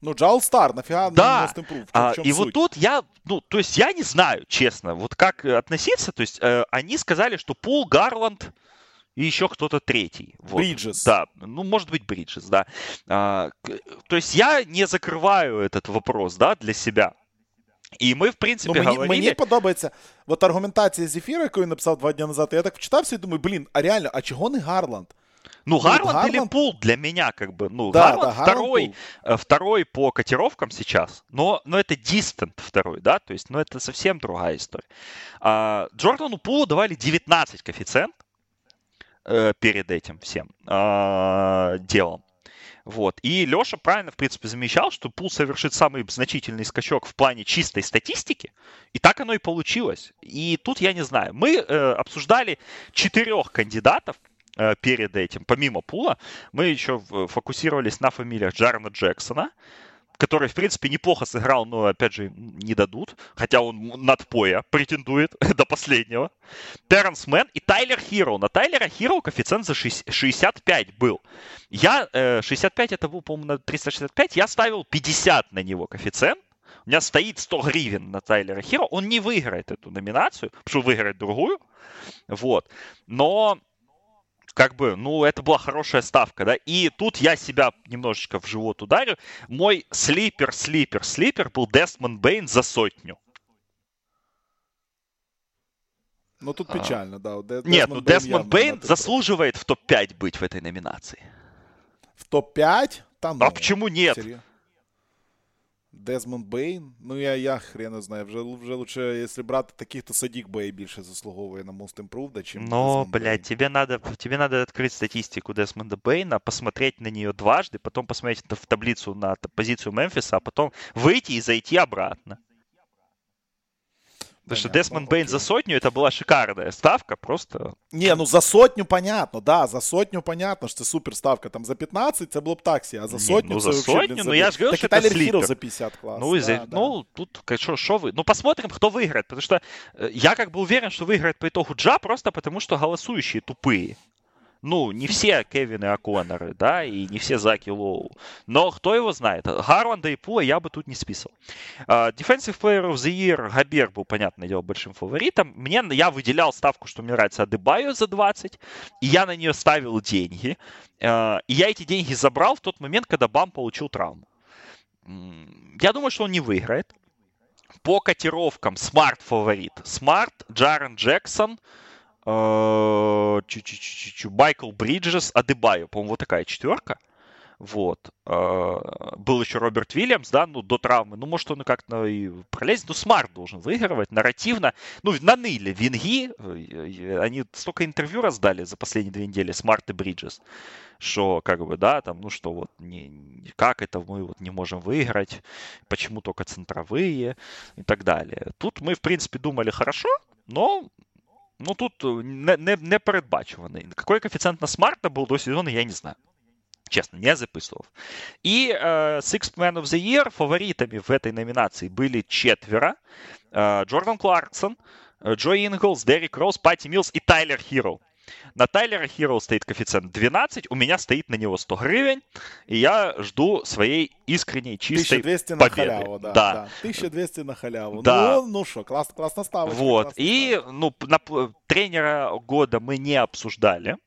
Ну, Джал Стар, нафига да. Most Improved? А, и суть? вот тут я, ну, то есть я не знаю, честно, вот как относиться, то есть э, они сказали, что Пул, Гарланд и еще кто-то третий. Вот. Бриджес. Да, ну, может быть, Бриджес, да. А, то есть я не закрываю этот вопрос, да, для себя. І ми, в принципі, ну, мені, говорили... мені подобається от аргументація з ефіру, яку я написав два дні назад. Я так вчитався і думаю, блін, а реально, а чого не Гарланд? Ну, Гарланд, Гарланд или Пул для меня, как бы, ну, да, Гарланд, да, второй, Гарланд второй по котировкам сейчас, но, но это дистент второй, да, то есть, ну, это совсем другая история. А, Джордану Пулу давали 19 коэффициент э, перед этим всем э, делом. Вот. И Леша правильно, в принципе, замечал, что Пул совершит самый значительный скачок в плане чистой статистики, и так оно и получилось. И тут я не знаю. Мы э, обсуждали четырех кандидатов э, перед этим, помимо Пула. Мы еще фокусировались на фамилиях Джарна Джексона, который, в принципе, неплохо сыграл, но, опять же, не дадут. Хотя он над поя претендует до последнего. Терренс Мэн и Тайлер Хиро. На Тайлера Хиро коэффициент за 65 был. Я, э, 65 это был, по-моему, на 365. Я ставил 50 на него коэффициент. У меня стоит 100 гривен на Тайлера Хиро. Он не выиграет эту номинацию, потому что выиграет другую. Вот. Но как бы, ну, это была хорошая ставка, да. И тут я себя немножечко в живот ударю. Мой слипер, слипер, слипер был Десмонд Бейн за сотню. Ну, тут а. печально, а. да. Десмонд Нет, ну, Десмонд Бейн заслуживает в топ-5 быть в этой номинации. В топ-5? Там, а ну, почему нет? Серьезно? Дезмонд Бейн. Ну, я я хрена знаю. Вже вже лучше, якщо брати таких, то Садік Бей більше заслуговує на Most Improved, чем Но, блядь, тебе надо, тебе надо открыть статистику Десмонда Бейна, посмотреть на нее дважды, потом посмотреть в таблицу на позицию Мемфиса, а потом выйти и зайти обратно. Потому что Десмонд Бейн за сотню это была шикарная ставка, просто. Не, ну за сотню понятно, да, за сотню понятно, что супер ставка. Там за 15 це було б таксі, а за сотню Не, ну, за сотню, ну я же говорю, так что это слипер. за 50 класс. Ну, да, да. ну тут что, что вы. Ну, посмотрим, кто выиграет. Потому что э, я как бы уверен, что выиграет по итогу Джа, просто потому что голосующие тупые. Ну, не все Кевины О'Конноры, да, и не все Заки Лоу. Но кто его знает? Гарланда и Пуа я бы тут не списывал. Uh, Defensive Player of the Year Габер был, понятное дело, большим фаворитом. Мне, я выделял ставку, что мне нравится Адебайо за 20, и я на нее ставил деньги. Э, и я эти деньги забрал в тот момент, когда Бам получил травму. Я думаю, что он не выиграет. По котировкам Смарт фаворит. Смарт, Джарен Джексон, Майкл Бриджес, Адебайо. По-моему, вот такая четверка. Вот. Был еще Роберт Вильямс, да, ну, до травмы. Ну, может, он как-то и пролезет. Ну, Смарт должен выигрывать нарративно. Ну, наныли винги. Они столько интервью раздали за последние две недели, Смарт и Бриджес, что, как бы, да, там, ну, что вот, не, как это мы вот не можем выиграть, почему только центровые и так далее. Тут мы, в принципе, думали хорошо, но Ну тут не не, не передбачуваний. Какой коефіцієнт на смарта був до сезону, я не знаю. Честно, не записывал. И э, Sixth Man of the Year фаворитами в этой номинации были четверо. Э, Джордан Кларксон, Джо Инглс, Дерек Роуз, Пати Милс и Тайлер Хиро. На Тайлера Hero стоит коэффициент 12, у меня стоит на него 100 гривен, и я жду своей искренней, чистой 1200 на победы. халяву, да, да. да. 1200 на халяву. Да. Ну, ну что, класс, классно ставочка. Вот, классно и ну, на, тренера года мы не обсуждали,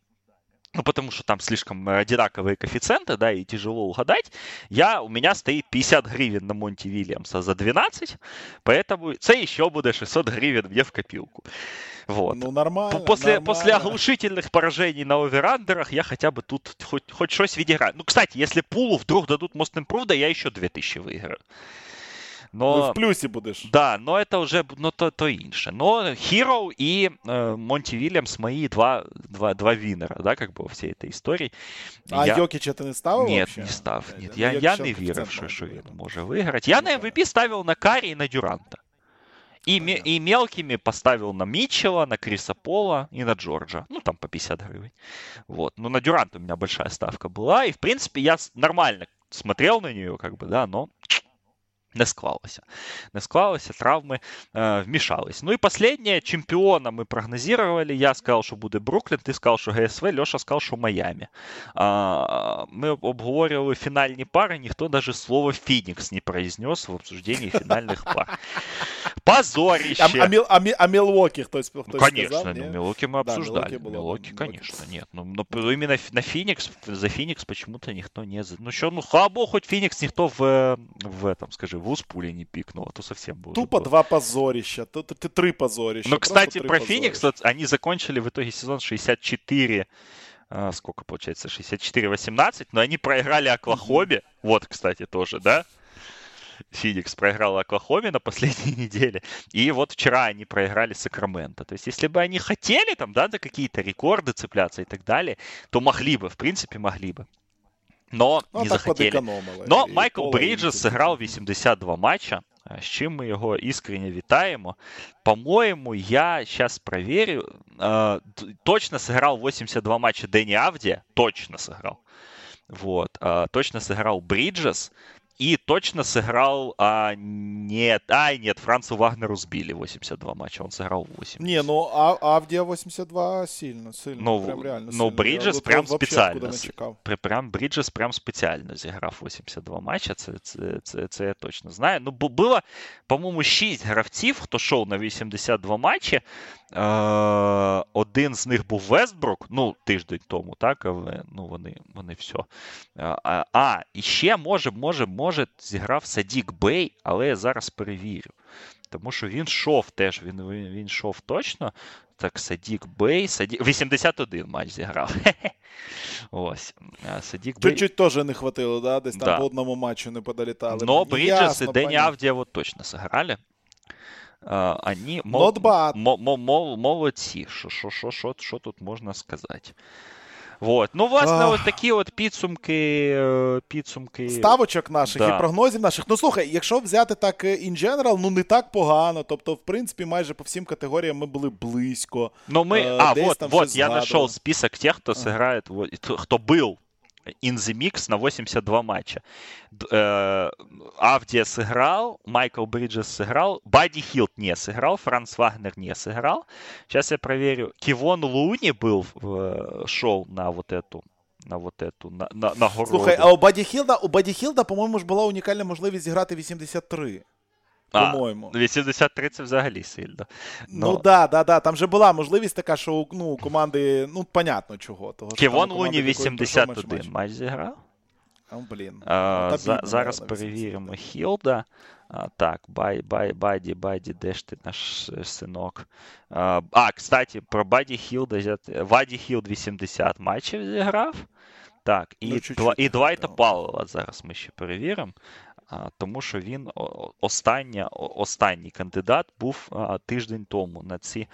ну, потому что там слишком одинаковые коэффициенты, да, и тяжело угадать. Я, у меня стоит 50 гривен на Монти Вильямса за 12, поэтому це еще будет 600 гривен мне в копилку. Вот. Ну, нормально. После, нормально. после оглушительных поражений на оверандерах я хотя бы тут хоть, хоть что-то відіграю. Ну, кстати, если пулу вдруг дадут Most Improved, я еще 2000 выиграю. Но, ну, в плюсі будеш. Да, но это уже ну, то, то інше. Но Hero и э, Монти Вильямс мои два, два, два винера, да, как бы во всей этой истории. А я... Йокіча ти не ставив? Нет, вообще? не став. Нет, я, я не вірив, що, що він може виграти. Я на MVP ставил на Карі і на Дюранта. И, ме- и мелкими поставил на Митчелла, на Криса Пола и на Джорджа. Ну, там по 50 гривен. Вот. Ну, на Дюрант у меня большая ставка была. И, в принципе, я нормально смотрел на нее, как бы, да, но не склалося. Не склалося, травми е, вмішались. Ну і останнє, чемпіона ми прогнозували. Я сказав, що буде Бруклін, ти сказав, що ГСВ, Льоша сказав, що Майами. А, Ми обговорювали фінальні пари, ніхто навіть слово Фінікс не произнес в обсуждении фінальних пар. Позорище. А, а, а, а Милуоки хтось, хтось ну, Конечно, сказал, ну, Милуоки мы обсуждали. Да, Милуоки, конечно, нет. Ну, но именно на Феникс, за Феникс почему-то никто не... Ну, что, ну, слава богу, хоть Феникс никто в, в этом, скажи, в пули не пикнул, а то совсем было. Тупо два позорища, тут три позорища. Но, кстати, про Феникс, они закончили в итоге сезон 64 а, сколько получается, 64-18, но они проиграли Оклахоме, вот, кстати, тоже, да? Феникс проиграл Оклахоме на последней неделе. И вот вчера они проиграли Сакраменто. То есть, если бы они хотели там, да, за какие-то рекорды цепляться и так далее, то могли бы, в принципе, могли бы. Но ну, не захотели. Но Майкл Бріджес сыграл 82 матча, з чим ми його іскренне вітаємо. По-моєму, я сейчас проверю. Э, точно сыграл 82 матча Дэнни Авдия. Точно сыграл. Вот. Э, точно сыграл Бриджес. И точно сыграл... А, нет, ай, нет, Францу Вагнеру сбили 82 матча, он сыграл 8. Не, ну а, Авдия 82 сильно, сильно, ну, прям реально Ну, сильно. Бриджес прям спеціально. Прям Бриджес прям спеціально зіграв 82 матча, це, це, це, це я точно знаю. Ну, було, по-моєму, 6 гравців, хто йшов на 82 матчі. Е, один з них був Вестбрук, ну, тиждень тому, так, але ну, вони вони все. А, а і ще може, може, може, зіграв Садік Бей, але я зараз перевірю. Тому що він йшов теж, він він, він йшов точно. Так, Садік Бей, Садік... 81 матч зіграв. Ось. Садік Бей... Чуть-чуть теж не хватило, да? Десь там да. по одному матчу не подолітали. Но Бриджес і Дені Авдія точно сыграли. Они мол, мол, мол, молодці. Що, що, що, що, що тут можна сказати? Вот. Ну, власне, Ах. ось такі от підсумки. Е, підсумки. Ставочок наших да. і прогнозів наших. Ну, слухай, якщо взяти так е, in general, ну не так погано. Тобто, в принципі, майже по всім категоріям ми були близько. Ну, ми... Е, а, вот, вот, я знайшов список тих, хто ага. сыграет, хто був in the mix на 82 матча. Э, Авдия сыграл, Майкл Бриджес сыграл, Бадди Хилт не сыграл, Франц Вагнер не сыграл. Сейчас я проверю. Кивон Луни был в э, шоу на вот эту на вот эту на, на, нагороду. Слухай, а у Баді Хілда, у Баді Хілда, по-моєму, ж була унікальна можливість зіграти 83. По-моєму. 83 це взагалі сильно. Но... Ну да, да, да. Там же була можливість така, що ну, у команди, ну, понятно чого. Того, Ківон Луні 81 матч зіграв. О, блін. А, за, бідно, зараз перевіримо Хілда. А, так, бай, бай, Баді, Баді, де ж ти наш синок? А, а кстати, про Баді Хілда. Ваді Хілд 80 матчів зіграв. Так, Ну, і, чуть-чуть Два, і не Двайта хватило. Пауела зараз ми ще перевіримо. А, тому що він о- остання, о- останній кандидат був а, тиждень тому на ці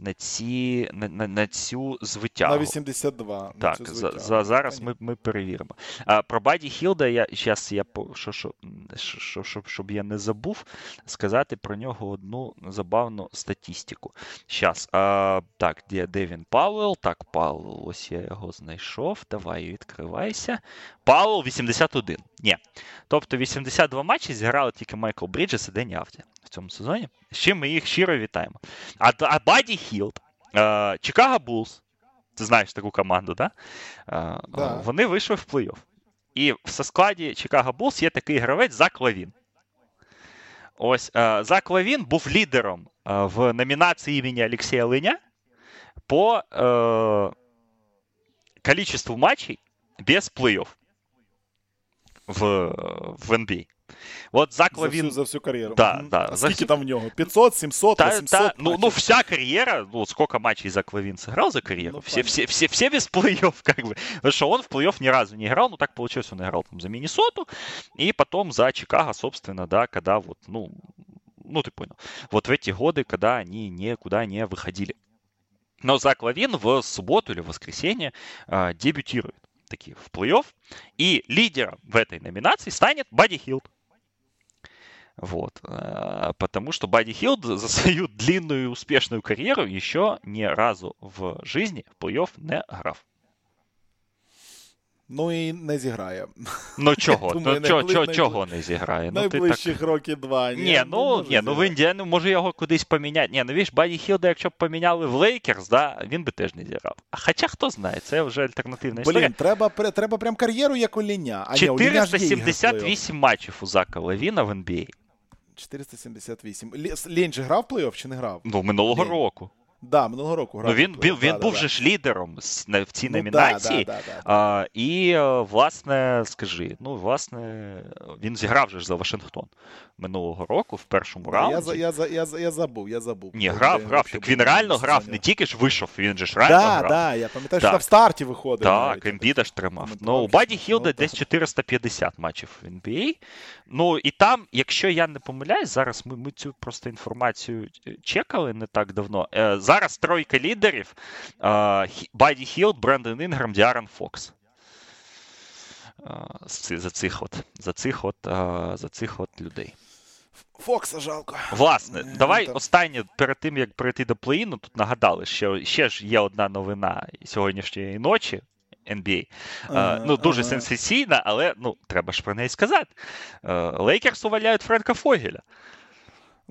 на, ці, на, на, на цю звитягу. На 82. на Так, цю за, за, зараз ми, ми перевіримо. А, про Баді Хілда я зараз я що, що, що, що, щоб, щоб я не забув сказати про нього одну забавну статистику. Щас, а, так, де, де він Пауел? Так, Пауел, ось я його знайшов. Давай, відкривайся. Пауел 81. Ні. Тобто 82 матчі зіграли тільки Майкл Бріджес і Дені Авді в цьому сезоні. З чим ми їх щиро вітаємо. А, а Баді Хілд, е, Чикаго Булс, ти знаєш таку команду, да? Е, Да. Вони вийшли в плей-офф. І в складі Чикаго Булс є такий гравець Зак Лавін. Ось е, Зак Лавін був лідером е, в номінації імені Олексія Линя по е, количеству матчей без плей-офф в, в NBA. От Зак За Лавін всю, за всю кар'єру. Да, Мгм. да, А за скільки всю- там в нього? 500, 700, Та, 800? та, ну, ну, матчів? вся карьера, ну, сколько матчей Зак Лавин сыграл за карьеру, Ну, все, понятно. все, все, все без плей-офф, как бы. Потому что он в плей-офф ни разу не играл, ну, так получилось, он играл там за Миннесоту, и потом за Чикаго, собственно, да, когда вот, ну, ну, ты понял, вот в эти годы, когда они никуда не выходили. Но Зак Лавин в субботу или воскресенье а, дебютирует таки в плей-офф, и лидером в этой номинации станет Бадди Хилд. Вот. Потому что Бадди Хилд за свою длинную и успешную карьеру еще ни разу в жизни в плей-офф не грав. Ну і не зіграє. Ну чого? думаю, ну, чого, найбли- чого, чого не зіграє? Ну, так... Найближчих років два. Ні, Ні, ну, може ні, ну в. Індіану може його кудись поміняти. Ні, ну віж, Баді Хілда, якщо б поміняли в Лейкерс, да, він би теж не зіграв. А хоча хто знає, це вже альтернативна історія. Блін, треба, треба прям кар'єру, як у Ліня. А, ні, у Ліня ж є ігри в плей-офф. 478 матчів у Зака Левіна в NBA. 478. Лі- Лінь же грав в плей-офф чи не грав? Ну, минулого Ні. року. Да, минулого року грав. Ну, він, в він, Да, був да, же ж лідером в цій Ну, номінації. Да. А, і, е, власне, скажи, ну, власне, він зіграв же ж за Вашингтон минулого року в першому раунді. Я, за- я, я, я забув, я забув. Ні, грав, він грав. Так він реально грав, не тільки ж вийшов, він же ж реально грав. да, я пам'ятаю, Так. що там в старті виходив. Так. Ембіда ж тримав. Ну, у Баді Хілда ну, десь так. 450 матчів в NBA. Ну, і там, якщо я не помиляюсь, зараз ми, ми цю просто інформацію е, чекали не так давно. Зараз тройка лідерів: е, Баді Хілд, Брендон Інграм, Діарон Фокс. Е, За цих от, за цих от, е, за цих от людей. Фокса жалко. Власне, давай останнє перед тим, як перейти до плей-іну, тут нагадали, що ще ж є одна новина сьогоднішньої ночі. NBA. Ага, ну, дуже ага. сенсаційна, але ну, треба ж про неї сказати. Лейкерс увольняють Френка Фогеля.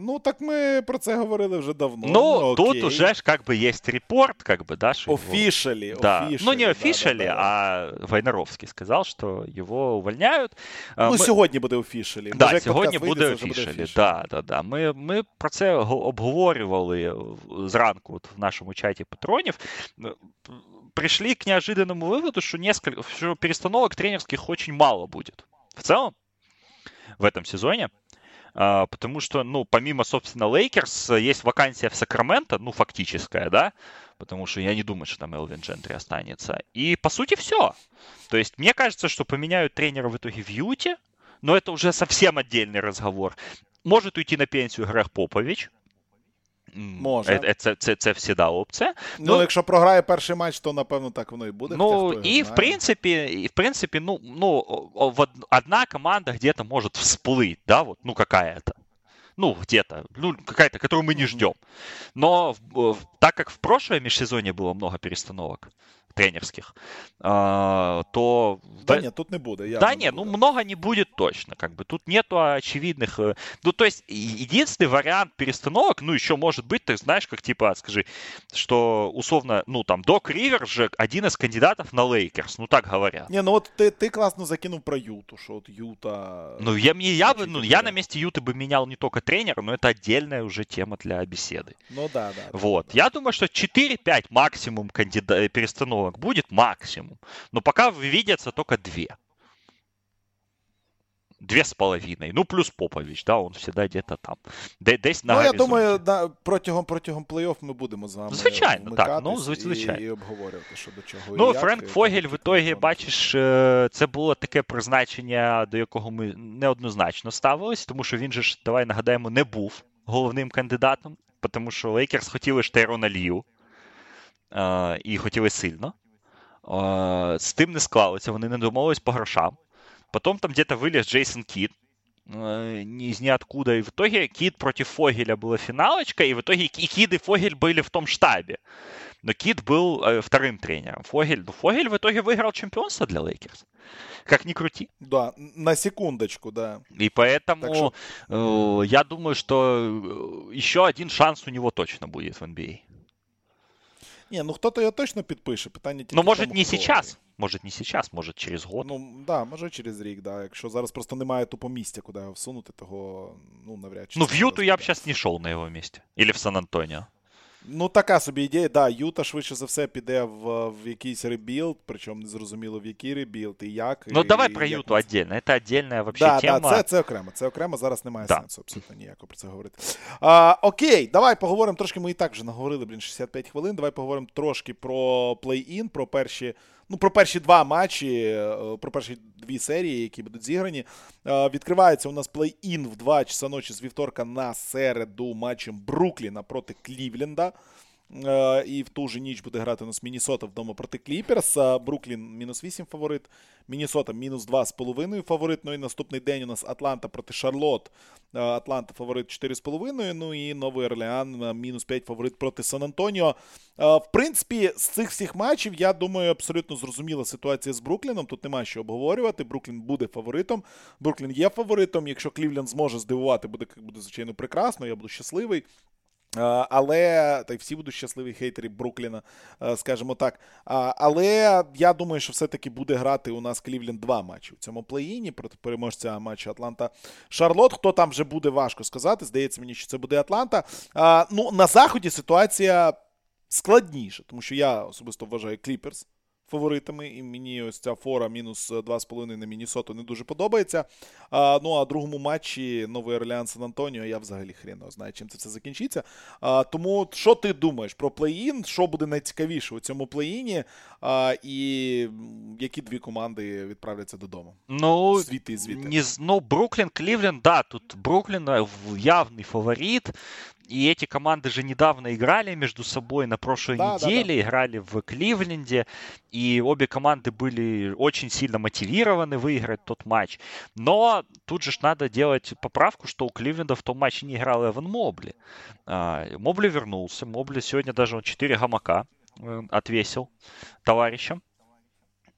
Ну, так ми про це говорили вже давно. Ну, тут окей. уже ж как бы есть репорт, как бы, да, что его- Офішалі, Да. офішалі, Ну, не да, офишали, да, да. а Войнаровский сказал, что его увольняют. А, Ну, ми- сьогодні буде офішалі. Да, Може, як сьогодні подкаст буде вийде, це вже офішалі. Да, да, да. Ми, ми про це го- обговорювали в- зранку от в нашому чаті патронів. Ну, п- Пришли к неожиданному выводу, что, несколько, что перестановок тренерских очень мало будет. В целом, в этом сезоне. А, потому что, ну, помимо, собственно, Лейкерс, есть вакансия в Сакраменто, ну, фактическая, да, потому что я не думаю, что там Элвин Джентри останется. И, по сути, все. То есть, мне кажется, что поменяют тренера в итоге в Юте, но это уже совсем отдельный разговор. Может уйти на пенсию Грег Попович. М, Може. Е- е- Це, це, це всегда опція. Ну, Ну, якщо програє перший матч, то напевно так воно і буде. Ну, хоча хто його и в знає. принципе, и в принципе, ну, ну, о- о- в од- одна команда где-то может всплыть, да, вот, ну, какая-то. Ну, где-то, ну, какая-то, которую мы не Мгм. ждем. Но в- в- так как в прошлое межсезонье было много перестановок тренерских, а, то... Та ні, тут не буде. явно да не не, ну буде. много не будет точно, как бы тут нету очевидных, э, ну то есть единственный вариант перестановок, ну еще может быть, ты знаешь, как типа, скажи, что условно, ну там Док Риверс же один из кандидатов на Лейкерс, ну так говорят. Ні, ну от ти, ти класно закинув про Юту, що от Юта. Ну я мне я бы, ну я на месте Юты бы менял не только тренера, но это отдельная уже тема для беседы. Ну да, да. да, Вот. да. Я думаю, что 4-5 максимум кандида- перестановок будет максимум. Но пока видятся только две. две с половиной. Ну, плюс Попович, да, он всегда где-то там. Десь на Ну, я думаю, да, протягом протягом плей-офф ми будемо з вами. Звичайно, так. Ну, звичайно. І, і обговорювати, що до чого. Ну, як, Френк Фогель, в ітогі, бачиш, е, це було таке призначення, до якого ми неоднозначно ставились, тому що він же ж, давай нагадаємо, не був головним кандидатом, тому що Лейкерс хотіли ж Тейрона Лію, і хотіли сильно. Е, з тим не склалося, вони не домовились по грошам. Потом там где-то вылез Джейсон Кит, э, из ниоткуда. И в итоге Кит против Фогеля была финалочка, и в итоге и Кит, и Фогель были в том штабе. Но Кит был э, вторым тренером. Фогель, ну, Фогель в итоге выиграл чемпионство для Лейкерс. Как ни крути. Да, на секундочку, да. И поэтому что... э, я думаю, что э, еще один шанс у него точно будет в NBA. Не, ну кто-то ее точно подпишет. Питание Ну, може, не сейчас. Може не зараз, може через год. Ну, да, може через рік, да. Якщо зараз просто немає тупо місця, куди його всунути, того ну, навряд чи. Ну, в Юту я б зараз не йшов на його місці. Или в Сан-Антоніо. Ну, така собі ідея. Да, Юта швидше за все піде в в якийсь ребілд, причому не зрозуміло в який ребілд і як. Ну, і, давай і про Юту це... віддільно. Це віддільна вообще да, тема. Да, це, це окремо. Це окремо, зараз немає да. сенсу абсолютно ніякого про це говорити. А, Окей, давай поговоримо трошки. Ми і так вже наговорили, блін, 65 хвилин. Давай поговоримо трошки про плей-ін, про перші ну, про перші два матчі, е, про перші дві серії, які будуть зіграні. Е, відкривається у нас плей-ін в 2 часа ночі з вівторка на середу матчем Брукліна проти Клівленда. Е, і в ту же ніч буде грати у нас Мінісота вдома проти Кліперс. Бруклін мінус 8 фаворит. Мінісота мінус 2,5 фаворит. Ну і наступний день у нас Атланта проти Шарлот. Е, Атланта фаворит 4,5. Ну і Новий Орлеан е, мінус 5 фаворит проти Сан-Антоніо. В принципі, з цих всіх матчів, я думаю, абсолютно зрозуміла ситуація з Брукліном. Тут нема що обговорювати. Бруклін буде фаворитом. Бруклін є фаворитом. Якщо Клівленд зможе здивувати, буде, буде звичайно прекрасно. Я буду щасливий. Але та й всі будуть щасливі хейтери Брукліна, скажімо так. Але я думаю, що все-таки буде грати у нас Клівлін два матчі у цьому плей-іні проти переможця матчу Атланта Шарлот. Хто там вже буде важко сказати? Здається мені, що це буде Атланта. Ну, на заході ситуація складніша, тому що я особисто вважаю Кліперс фаворитами. І мені ось ця фора мінус 2,5 на Мінісоту не дуже подобається. А, Ну а другому матчі Новий Орлеан Сан Антоніо я взагалі хріно знаю, чим це все закінчиться. А, Тому що ти думаєш про плей-ін? Що буде найцікавіше у цьому плей-іні? А, І які дві команди відправляться додому? Ну, звідти і звідти. Не, ну, Бруклін, Клівленд, да, тут Бруклін явний фаворит. И эти команды же недавно играли между собой на прошлой да, неделе, да, да. играли в Кливленде, и обе команды были очень сильно мотивированы выиграть тот матч. Но тут же надо делать поправку, что у Кливленда в том матче не играл Эван Мобли. А, Мобли вернулся, Мобли сегодня даже он 4 гамака э, отвесил товарищам.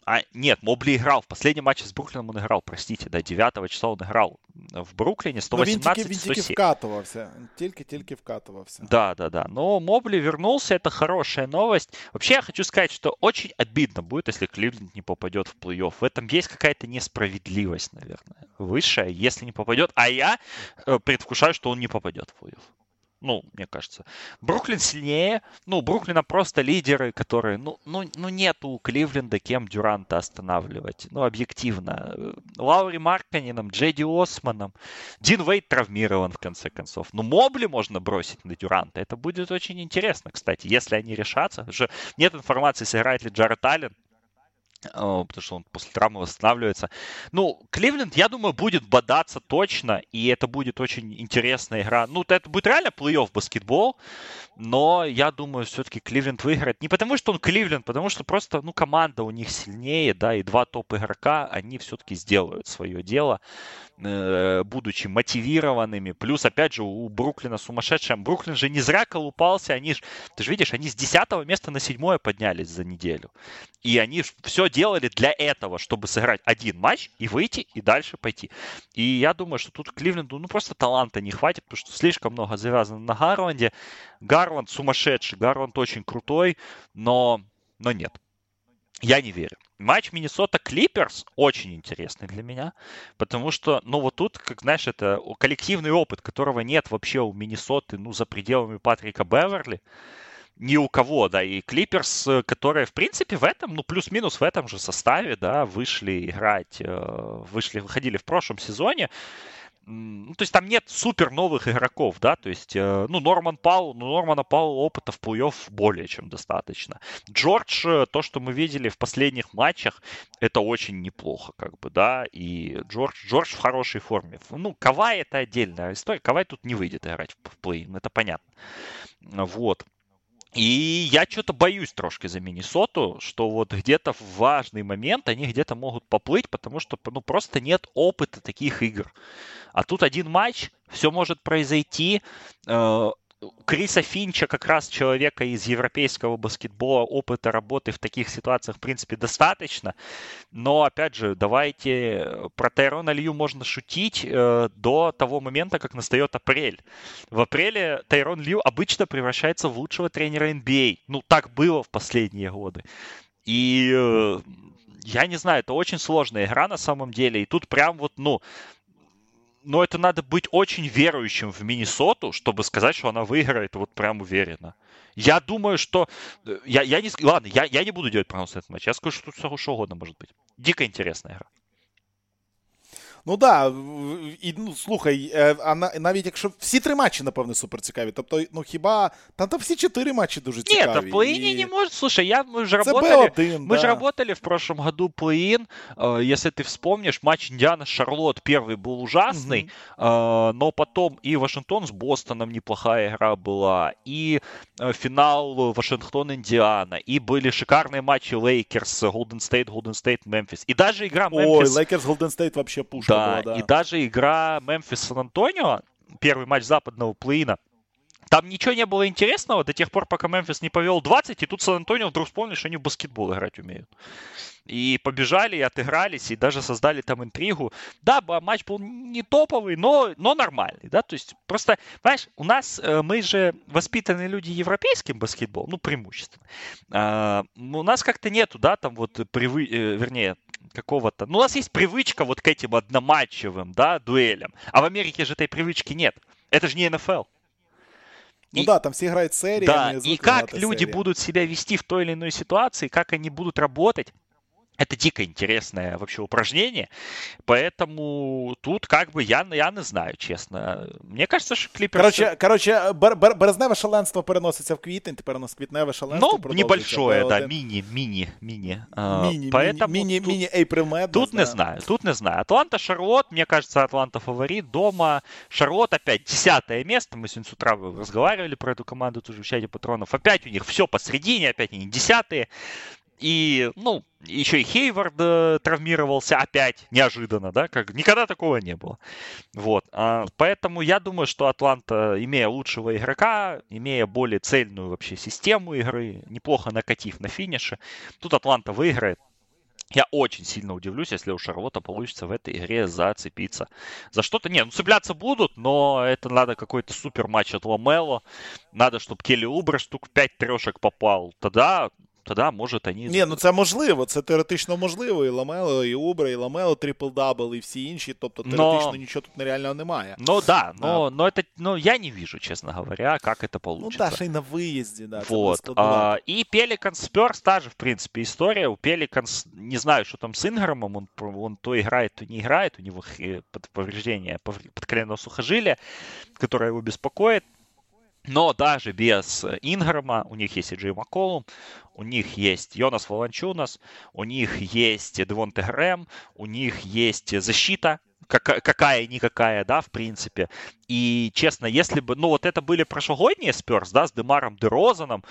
А, нет, Мобли играл. В последнем матче с Бруклином он играл, простите, да, 9 числа он играл в Бруклине 118 Но він тільки, він тільки вкатывался. Тільки-тільки вкатывался. Да, да, да. Но Мобли вернулся, это хорошая новость. Вообще я хочу сказать, что очень обидно будет, если Кливленд не попадет в плей-офф. В этом есть какая-то несправедливость, наверное, высшая, если не попадет. А я э, предвкушаю, что он не попадет в плей-офф. Ну, мне кажется. Бруклин сильнее. Ну, Бруклина просто лидеры, которые... Ну, ну, ну нету у Кливленда кем Дюранта останавливать. Ну, объективно. Лаури Марканином, Джеди Османом. Дин Вейт травмирован, в конце концов. Ну, Мобли можно бросить на Дюранта. Это будет очень интересно, кстати, если они решатся. Уже нет информации, сыграет ли Джаред Аллен. А, потому что он после травмы восстанавливается. Ну, Кливленд, я думаю, будет бодаться точно, и это будет очень интересная игра. Ну, это будет реально плей-офф баскетбол, но я думаю, все-таки Кливленд выиграет. Не потому, что он Кливленд, потому что просто, ну, команда у них сильнее, да, и два топ-игрока, они все-таки сделают свое дело. Э, будучи мотивированными. Плюс, опять же, у Бруклина сумасшедшая. Бруклин же не зря колупался. Они ж, ты же видишь, они с 10 места на 7 поднялись за неделю. И они все делали для этого, чтобы сыграть один матч и выйти, и дальше пойти. И я думаю, что тут Кливленду ну просто таланта не хватит, потому что слишком много завязано на Гарланде. Гарланд сумасшедший, Гарланд очень крутой, но, но нет. Я не верю. Матч Миннесота Клиперс очень интересный для меня, потому что, ну вот тут, как знаешь, это коллективный опыт, которого нет вообще у Миннесоты, ну, за пределами Патрика Беверли. Ни у кого, да, и Клиперс, которые, в принципе, в этом, ну, плюс-минус в этом же составе, да, вышли играть, э, вышли, выходили в прошлом сезоне, ну, то есть там нет супер новых игроков, да, то есть, э, ну, Норман Пау, ну, Нормана Пау опыта в плей-офф более чем достаточно. Джордж, э, то, что мы видели в последних матчах, это очень неплохо, как бы, да, и Джордж, Джордж в хорошей форме. Ну, Кавай это отдельная история, Кавай тут не выйдет играть в плей это понятно. Вот. И я что-то боюсь трошки за Миннесоту, что вот где-то в важный момент они где-то могут поплыть, потому что ну, просто нет опыта таких игр. А тут один матч, все может произойти. Криса Финча, как раз человека из европейского баскетбола, опыта работы в таких ситуациях, в принципе, достаточно. Но, опять же, давайте про Тайрона Лью можно шутить э, до того момента, как настает апрель. В апреле Тайрон Лью обычно превращается в лучшего тренера NBA. Ну, так было в последние годы. И э, я не знаю, это очень сложная игра на самом деле. И тут прям вот, ну, но это надо быть очень верующим в Миннесоту, чтобы сказать, что она выиграет вот прям уверенно. Я думаю, что... Э, я, я не... Ладно, я, я не буду делать прогноз на этот матч. Я скажу, что тут что угодно может быть. Дико интересная игра. Ну да, і ну слухай, а навіть якщо всі три матчі, напевне, супер цікаві. Тобто, ну хіба там там всі чотири матчі дуже цікаві. Нет, в плей-ине и... не может. Слушай, я, мы же работали, B1, мы да. же работали в прошлом году плей-ин. Э, если ты вспомнишь, матч Индиана-Шарлот первый был ужасный, угу. но потом и Вашингтон с Бостоном неплохая игра была, и э, финал Вашингтон-Индиана, и были шикарные матчи Лейкерс, Голден Стейт, Голден Стейт, Мемфис. И даже игра Мемфис... Ой, Лейкерс, Голден Стейт вообще пушка да. И даже игра Мемфис-Сан-Антонио, первый матч западного плей-ина, там ничего не было интересного до тех пор, пока Мемфис не повел 20, и тут Сан-Антонио вдруг вспомнили, что они в баскетбол играть умеют. И побежали, и отыгрались, и даже создали там интригу. Да, матч был не топовый, но, но нормальный, да, то есть просто, понимаешь, у нас, мы же воспитанные люди европейским баскетболом, ну, преимущественно. А, у нас как-то нету, да, там вот привы... Вернее, какого-то... Ну, у нас есть привычка вот к этим одноматчевым, да, дуэлям. А в Америке же этой привычки нет. Это же не НФЛ. Ну и, да, там все играют сериями. Да, и как люди серия. будут себя вести в той или иной ситуации, как они будут работать, это дико интересное вообще упражнение, поэтому тут как бы я, я не знаю, чесно. Мне кажется, що Кліперс... Короче, короче бер, бер, березневе шаленство переноситься в квітень, тепер у нас квітневе шаленство Ну, небольшое, да, мини, мини, мини. Мини, поэтому мини, тут, мини April Madness, Тут да. не знаю, тут не знаю. Атланта, Шарлот, мне кажется, Атланта фаворит. Дома Шарлот опять десятое место. Мы сегодня с утра разговаривали про эту команду тоже в чате патронов. Опять у них все посередине, опять они десятые. И, ну, еще и Хейвард э, травмировался опять, неожиданно, да, как никогда такого не было. Вот, а, поэтому я думаю, что Атланта, имея лучшего игрока, имея более цельную вообще систему игры, неплохо накатив на финише, тут Атланта выиграет. Я очень сильно удивлюсь, если у Шарлота получится в этой игре зацепиться. За что-то, не, ну цепляться будут, но это надо какой-то супер матч от Ламело. Надо, чтобы Келли Убре штук 5 трешек попал. Тогда тоді може вони... Ні, ну це можливо, це теоретично можливо. І Ламело, і Убра, і Ламело трипл-дабл, і всі інші. Тобто теоретично но... нічого тут нереального немає. Ну да, но, но, это, но я не вижу, честно говоря, как это получится. Ну да, ще й на виїзді, да. Вот. А, и Пеликанс Спёрс та же, в принципе, история. У Пеликанс, не знаю, что там с Инграмом, он, он то играет, то не играет, у него повреждение подколенного сухожилия, которое его беспокоит. Но даже без Инграма, у них есть и Джей Макколум, у них есть Йонас Волончунас, у них есть Девонте Грэм, у них есть защита, какая-никакая, да, в принципе. И, честно, если бы, ну, вот это были прошлогодние Сперс, да, с Демаром Дерозаном,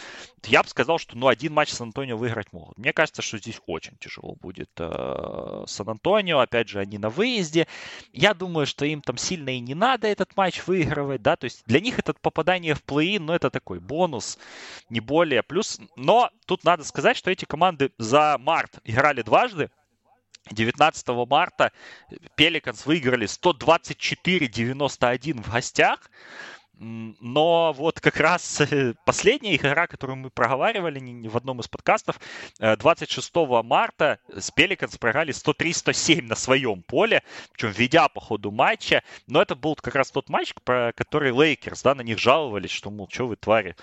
я бы сказал, что, ну, один матч с Антонио выиграть могут. Мне кажется, что здесь очень тяжело будет э, Сан-Антонио, опять же, они на выезде. Я думаю, что им там сильно и не надо этот матч выигрывать, да, то есть для них это попадание в плей-ин, ну, это такой бонус, не более. Плюс, но тут надо сказать, что эти команды за март играли дважды, 19 марта Пеликанс выиграли 124-91 в гостях. Но вот как раз э, последняя игра, которую мы проговаривали в одном из подкастов, 26 э, марта с Пеликанс проиграли 103-107 на своем поле, причем ведя по ходу матча. Но это был как раз тот матч, про который Лейкерс, да, на них жаловались, что, мол, что вы, твари,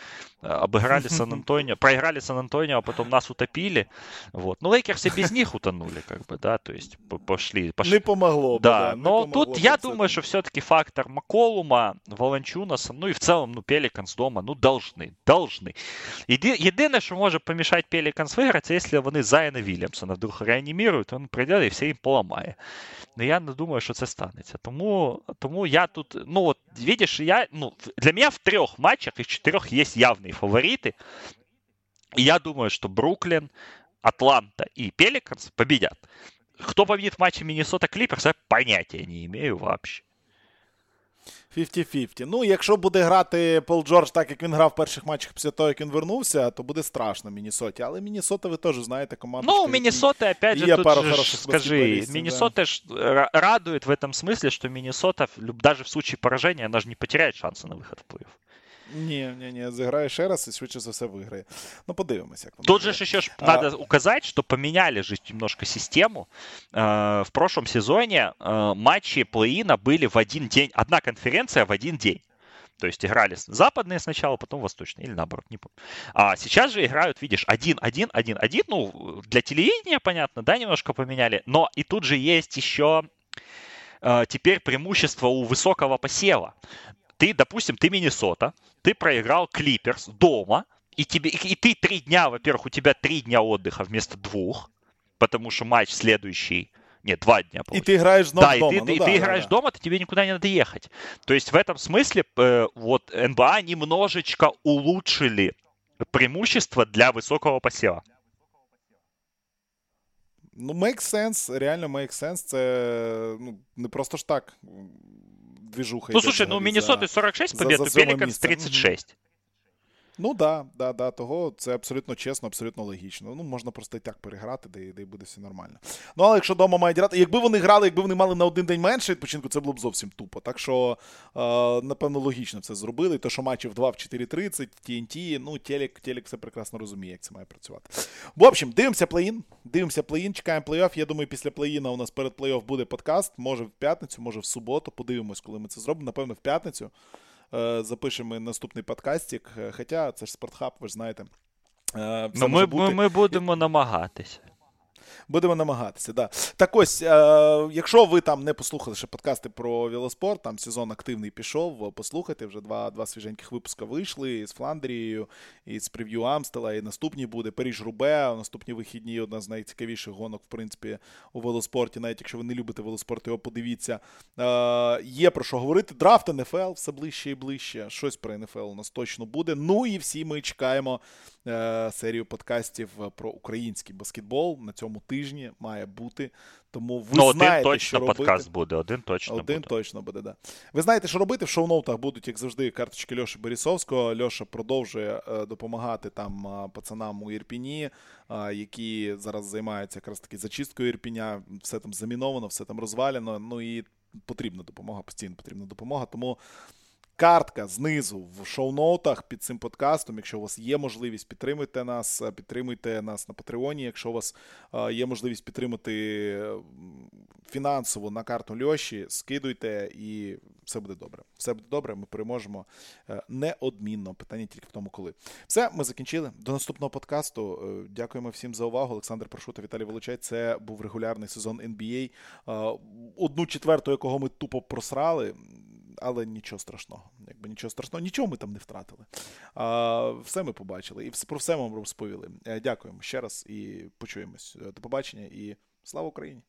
э, обыграли Сан-Антонио, проиграли Сан-Антонио, а потом нас утопили. Вот. Ну, Лейкерс и без них утонули, как бы, да, то есть пошли. пошли. Не помогло. Да, да но тут я думаю, что все-таки фактор Маколума, Волончунаса, Пелікансом, ну і в цілому, ну, Пеліканс дома, ну, должны, должны. Єди, єдине, що може помішати Пеліканс виграти, це якщо вони Зайна Вільямсона вдруг реанімірують, він прийде і все їм поламає. Ну, я не думаю, що це станеться. Тому, тому я тут, ну, от, видиш, я, ну, для мене в трьох матчах із чотирьох є явні фаворити. И я думаю, что Бруклин, Атланта и Пеликанс победят. Кто победит в матче Миннесота Клиперс, я понятия не имею вообще. 50-50. Ну, якщо буде грати Пол Джордж так, як він грав в перших матчах після того, як він вернувся, то буде страшно Мінісоті. Але Мінісота, ви теж знаєте, команда. Ну, Мінісота, опять же, тут же, ж, скажи, Мінісота да. ж радует в этом смысле, что Мінісота, даже в случае поражения, она же не потеряет шансы на выход в плей-офф. Ні, ні, ні, зіграє ще раз і швидше за все виграє. Ну, подивимося, як Тут же еще а... надо указать, что поменяли же немножко систему. в прошлом сезоне матчи плей-ина были в один день. Одна конференция в один день. То есть играли западные сначала, потом восточные, или наоборот, не помню. А сейчас же играют, видишь, один, один, один, один. Ну, для телевидения, понятно, да, немножко поменяли. Но и тут же есть еще теперь преимущество у высокого посева ты, допустим, ты Миннесота, ты проиграл Клиперс дома, и, тебе, и ты три дня, во-первых, у тебя три дня отдыха вместо двух, потому что матч следующий нет, два дня. Получается. И ты играешь дома. Да, и ты, ну, и да, ты да, играешь да. дома, то тебе никуда не надо ехать. То есть в этом смысле э, вот НБА немножечко улучшили преимущество для высокого посева. Ну, make sense, реально make sense. Це ну, не просто ж так движуха. Ну, слушай, ну у Миннесоты 46 побед, у Пеликанс 36. Ну да, да, да, того це абсолютно чесно, абсолютно логічно. Ну, можна просто і так переграти, де, де буде все нормально. Ну, але якщо вдома мають грати, якби вони грали, якби вони мали на один день менше відпочинку, це було б зовсім тупо. Так що, е, напевно, логічно це зробили. То, що матчів 2 в 4.30, TNT, ну, Телек, Телек все прекрасно розуміє, як це має працювати. В общем, дивимося плей-ін, дивимося плей-ін, чекаємо плей-офф. Я думаю, після плей-іна у нас перед плей-офф буде подкаст. Може в п'ятницю, може в суботу. Подивимось, коли ми це зробимо. Напевно, в п'ятницю. Запишемо наступний подкастик. Хоча це ж спортхаб, ви ж знаєте. Е, ну, ми, ми, ми будемо намагатися. Будемо намагатися, да. Так ось, е, якщо ви там не послухали ще подкасти про велоспорт, там сезон активний пішов, послухайте, вже два два свіженьких випуска вийшли з Фландрією, і з прев'ю Амстела, і наступні буде Паріж Рубе, наступні вихідні одна з найцікавіших гонок, в принципі, у велоспорті. Навіть якщо ви не любите велоспорт, його подивіться. Е, Є про що говорити. Драфт НФЛ все ближче і ближче. Щось про НФЛ у нас точно буде. Ну і всі ми чекаємо е, серію подкастів про український баскетбол на цьому тижні має бути. Тому ви ну, знаєте, один точно що подкаст буде, один точно один буде. точно буде, да. Ви знаєте, що робити? В шоу-ноутах будуть, як завжди, карточки Льоші Борисовського. Льоша продовжує е, допомагати там е, пацанам у Ірпіні, е, які зараз займаються якраз таки зачисткою Ірпіня. Все там заміновано, все там розвалено. Ну і потрібна допомога, постійно потрібна допомога. Тому Картка знизу в шоу-ноутах під цим подкастом. Якщо у вас є можливість, підтримуйте нас, е, підтримуйте нас на Патреоні. Якщо у вас е, є можливість підтримати фінансово на карту Льоші, скидуйте і все буде добре. Все буде добре, ми переможемо е, неодмінно. Питання тільки в тому, коли. Все, ми закінчили. До наступного подкасту. Дякуємо всім за увагу. Олександр Прошута, Віталій Волочай. Це був регулярний сезон NBA. Одну четверту, якого ми тупо просрали але нічого страшного. Якби нічого страшного, нічого ми там не втратили. А, Все ми побачили і про все вам розповіли. Е, дякуємо ще раз і почуємось. До побачення і слава Україні!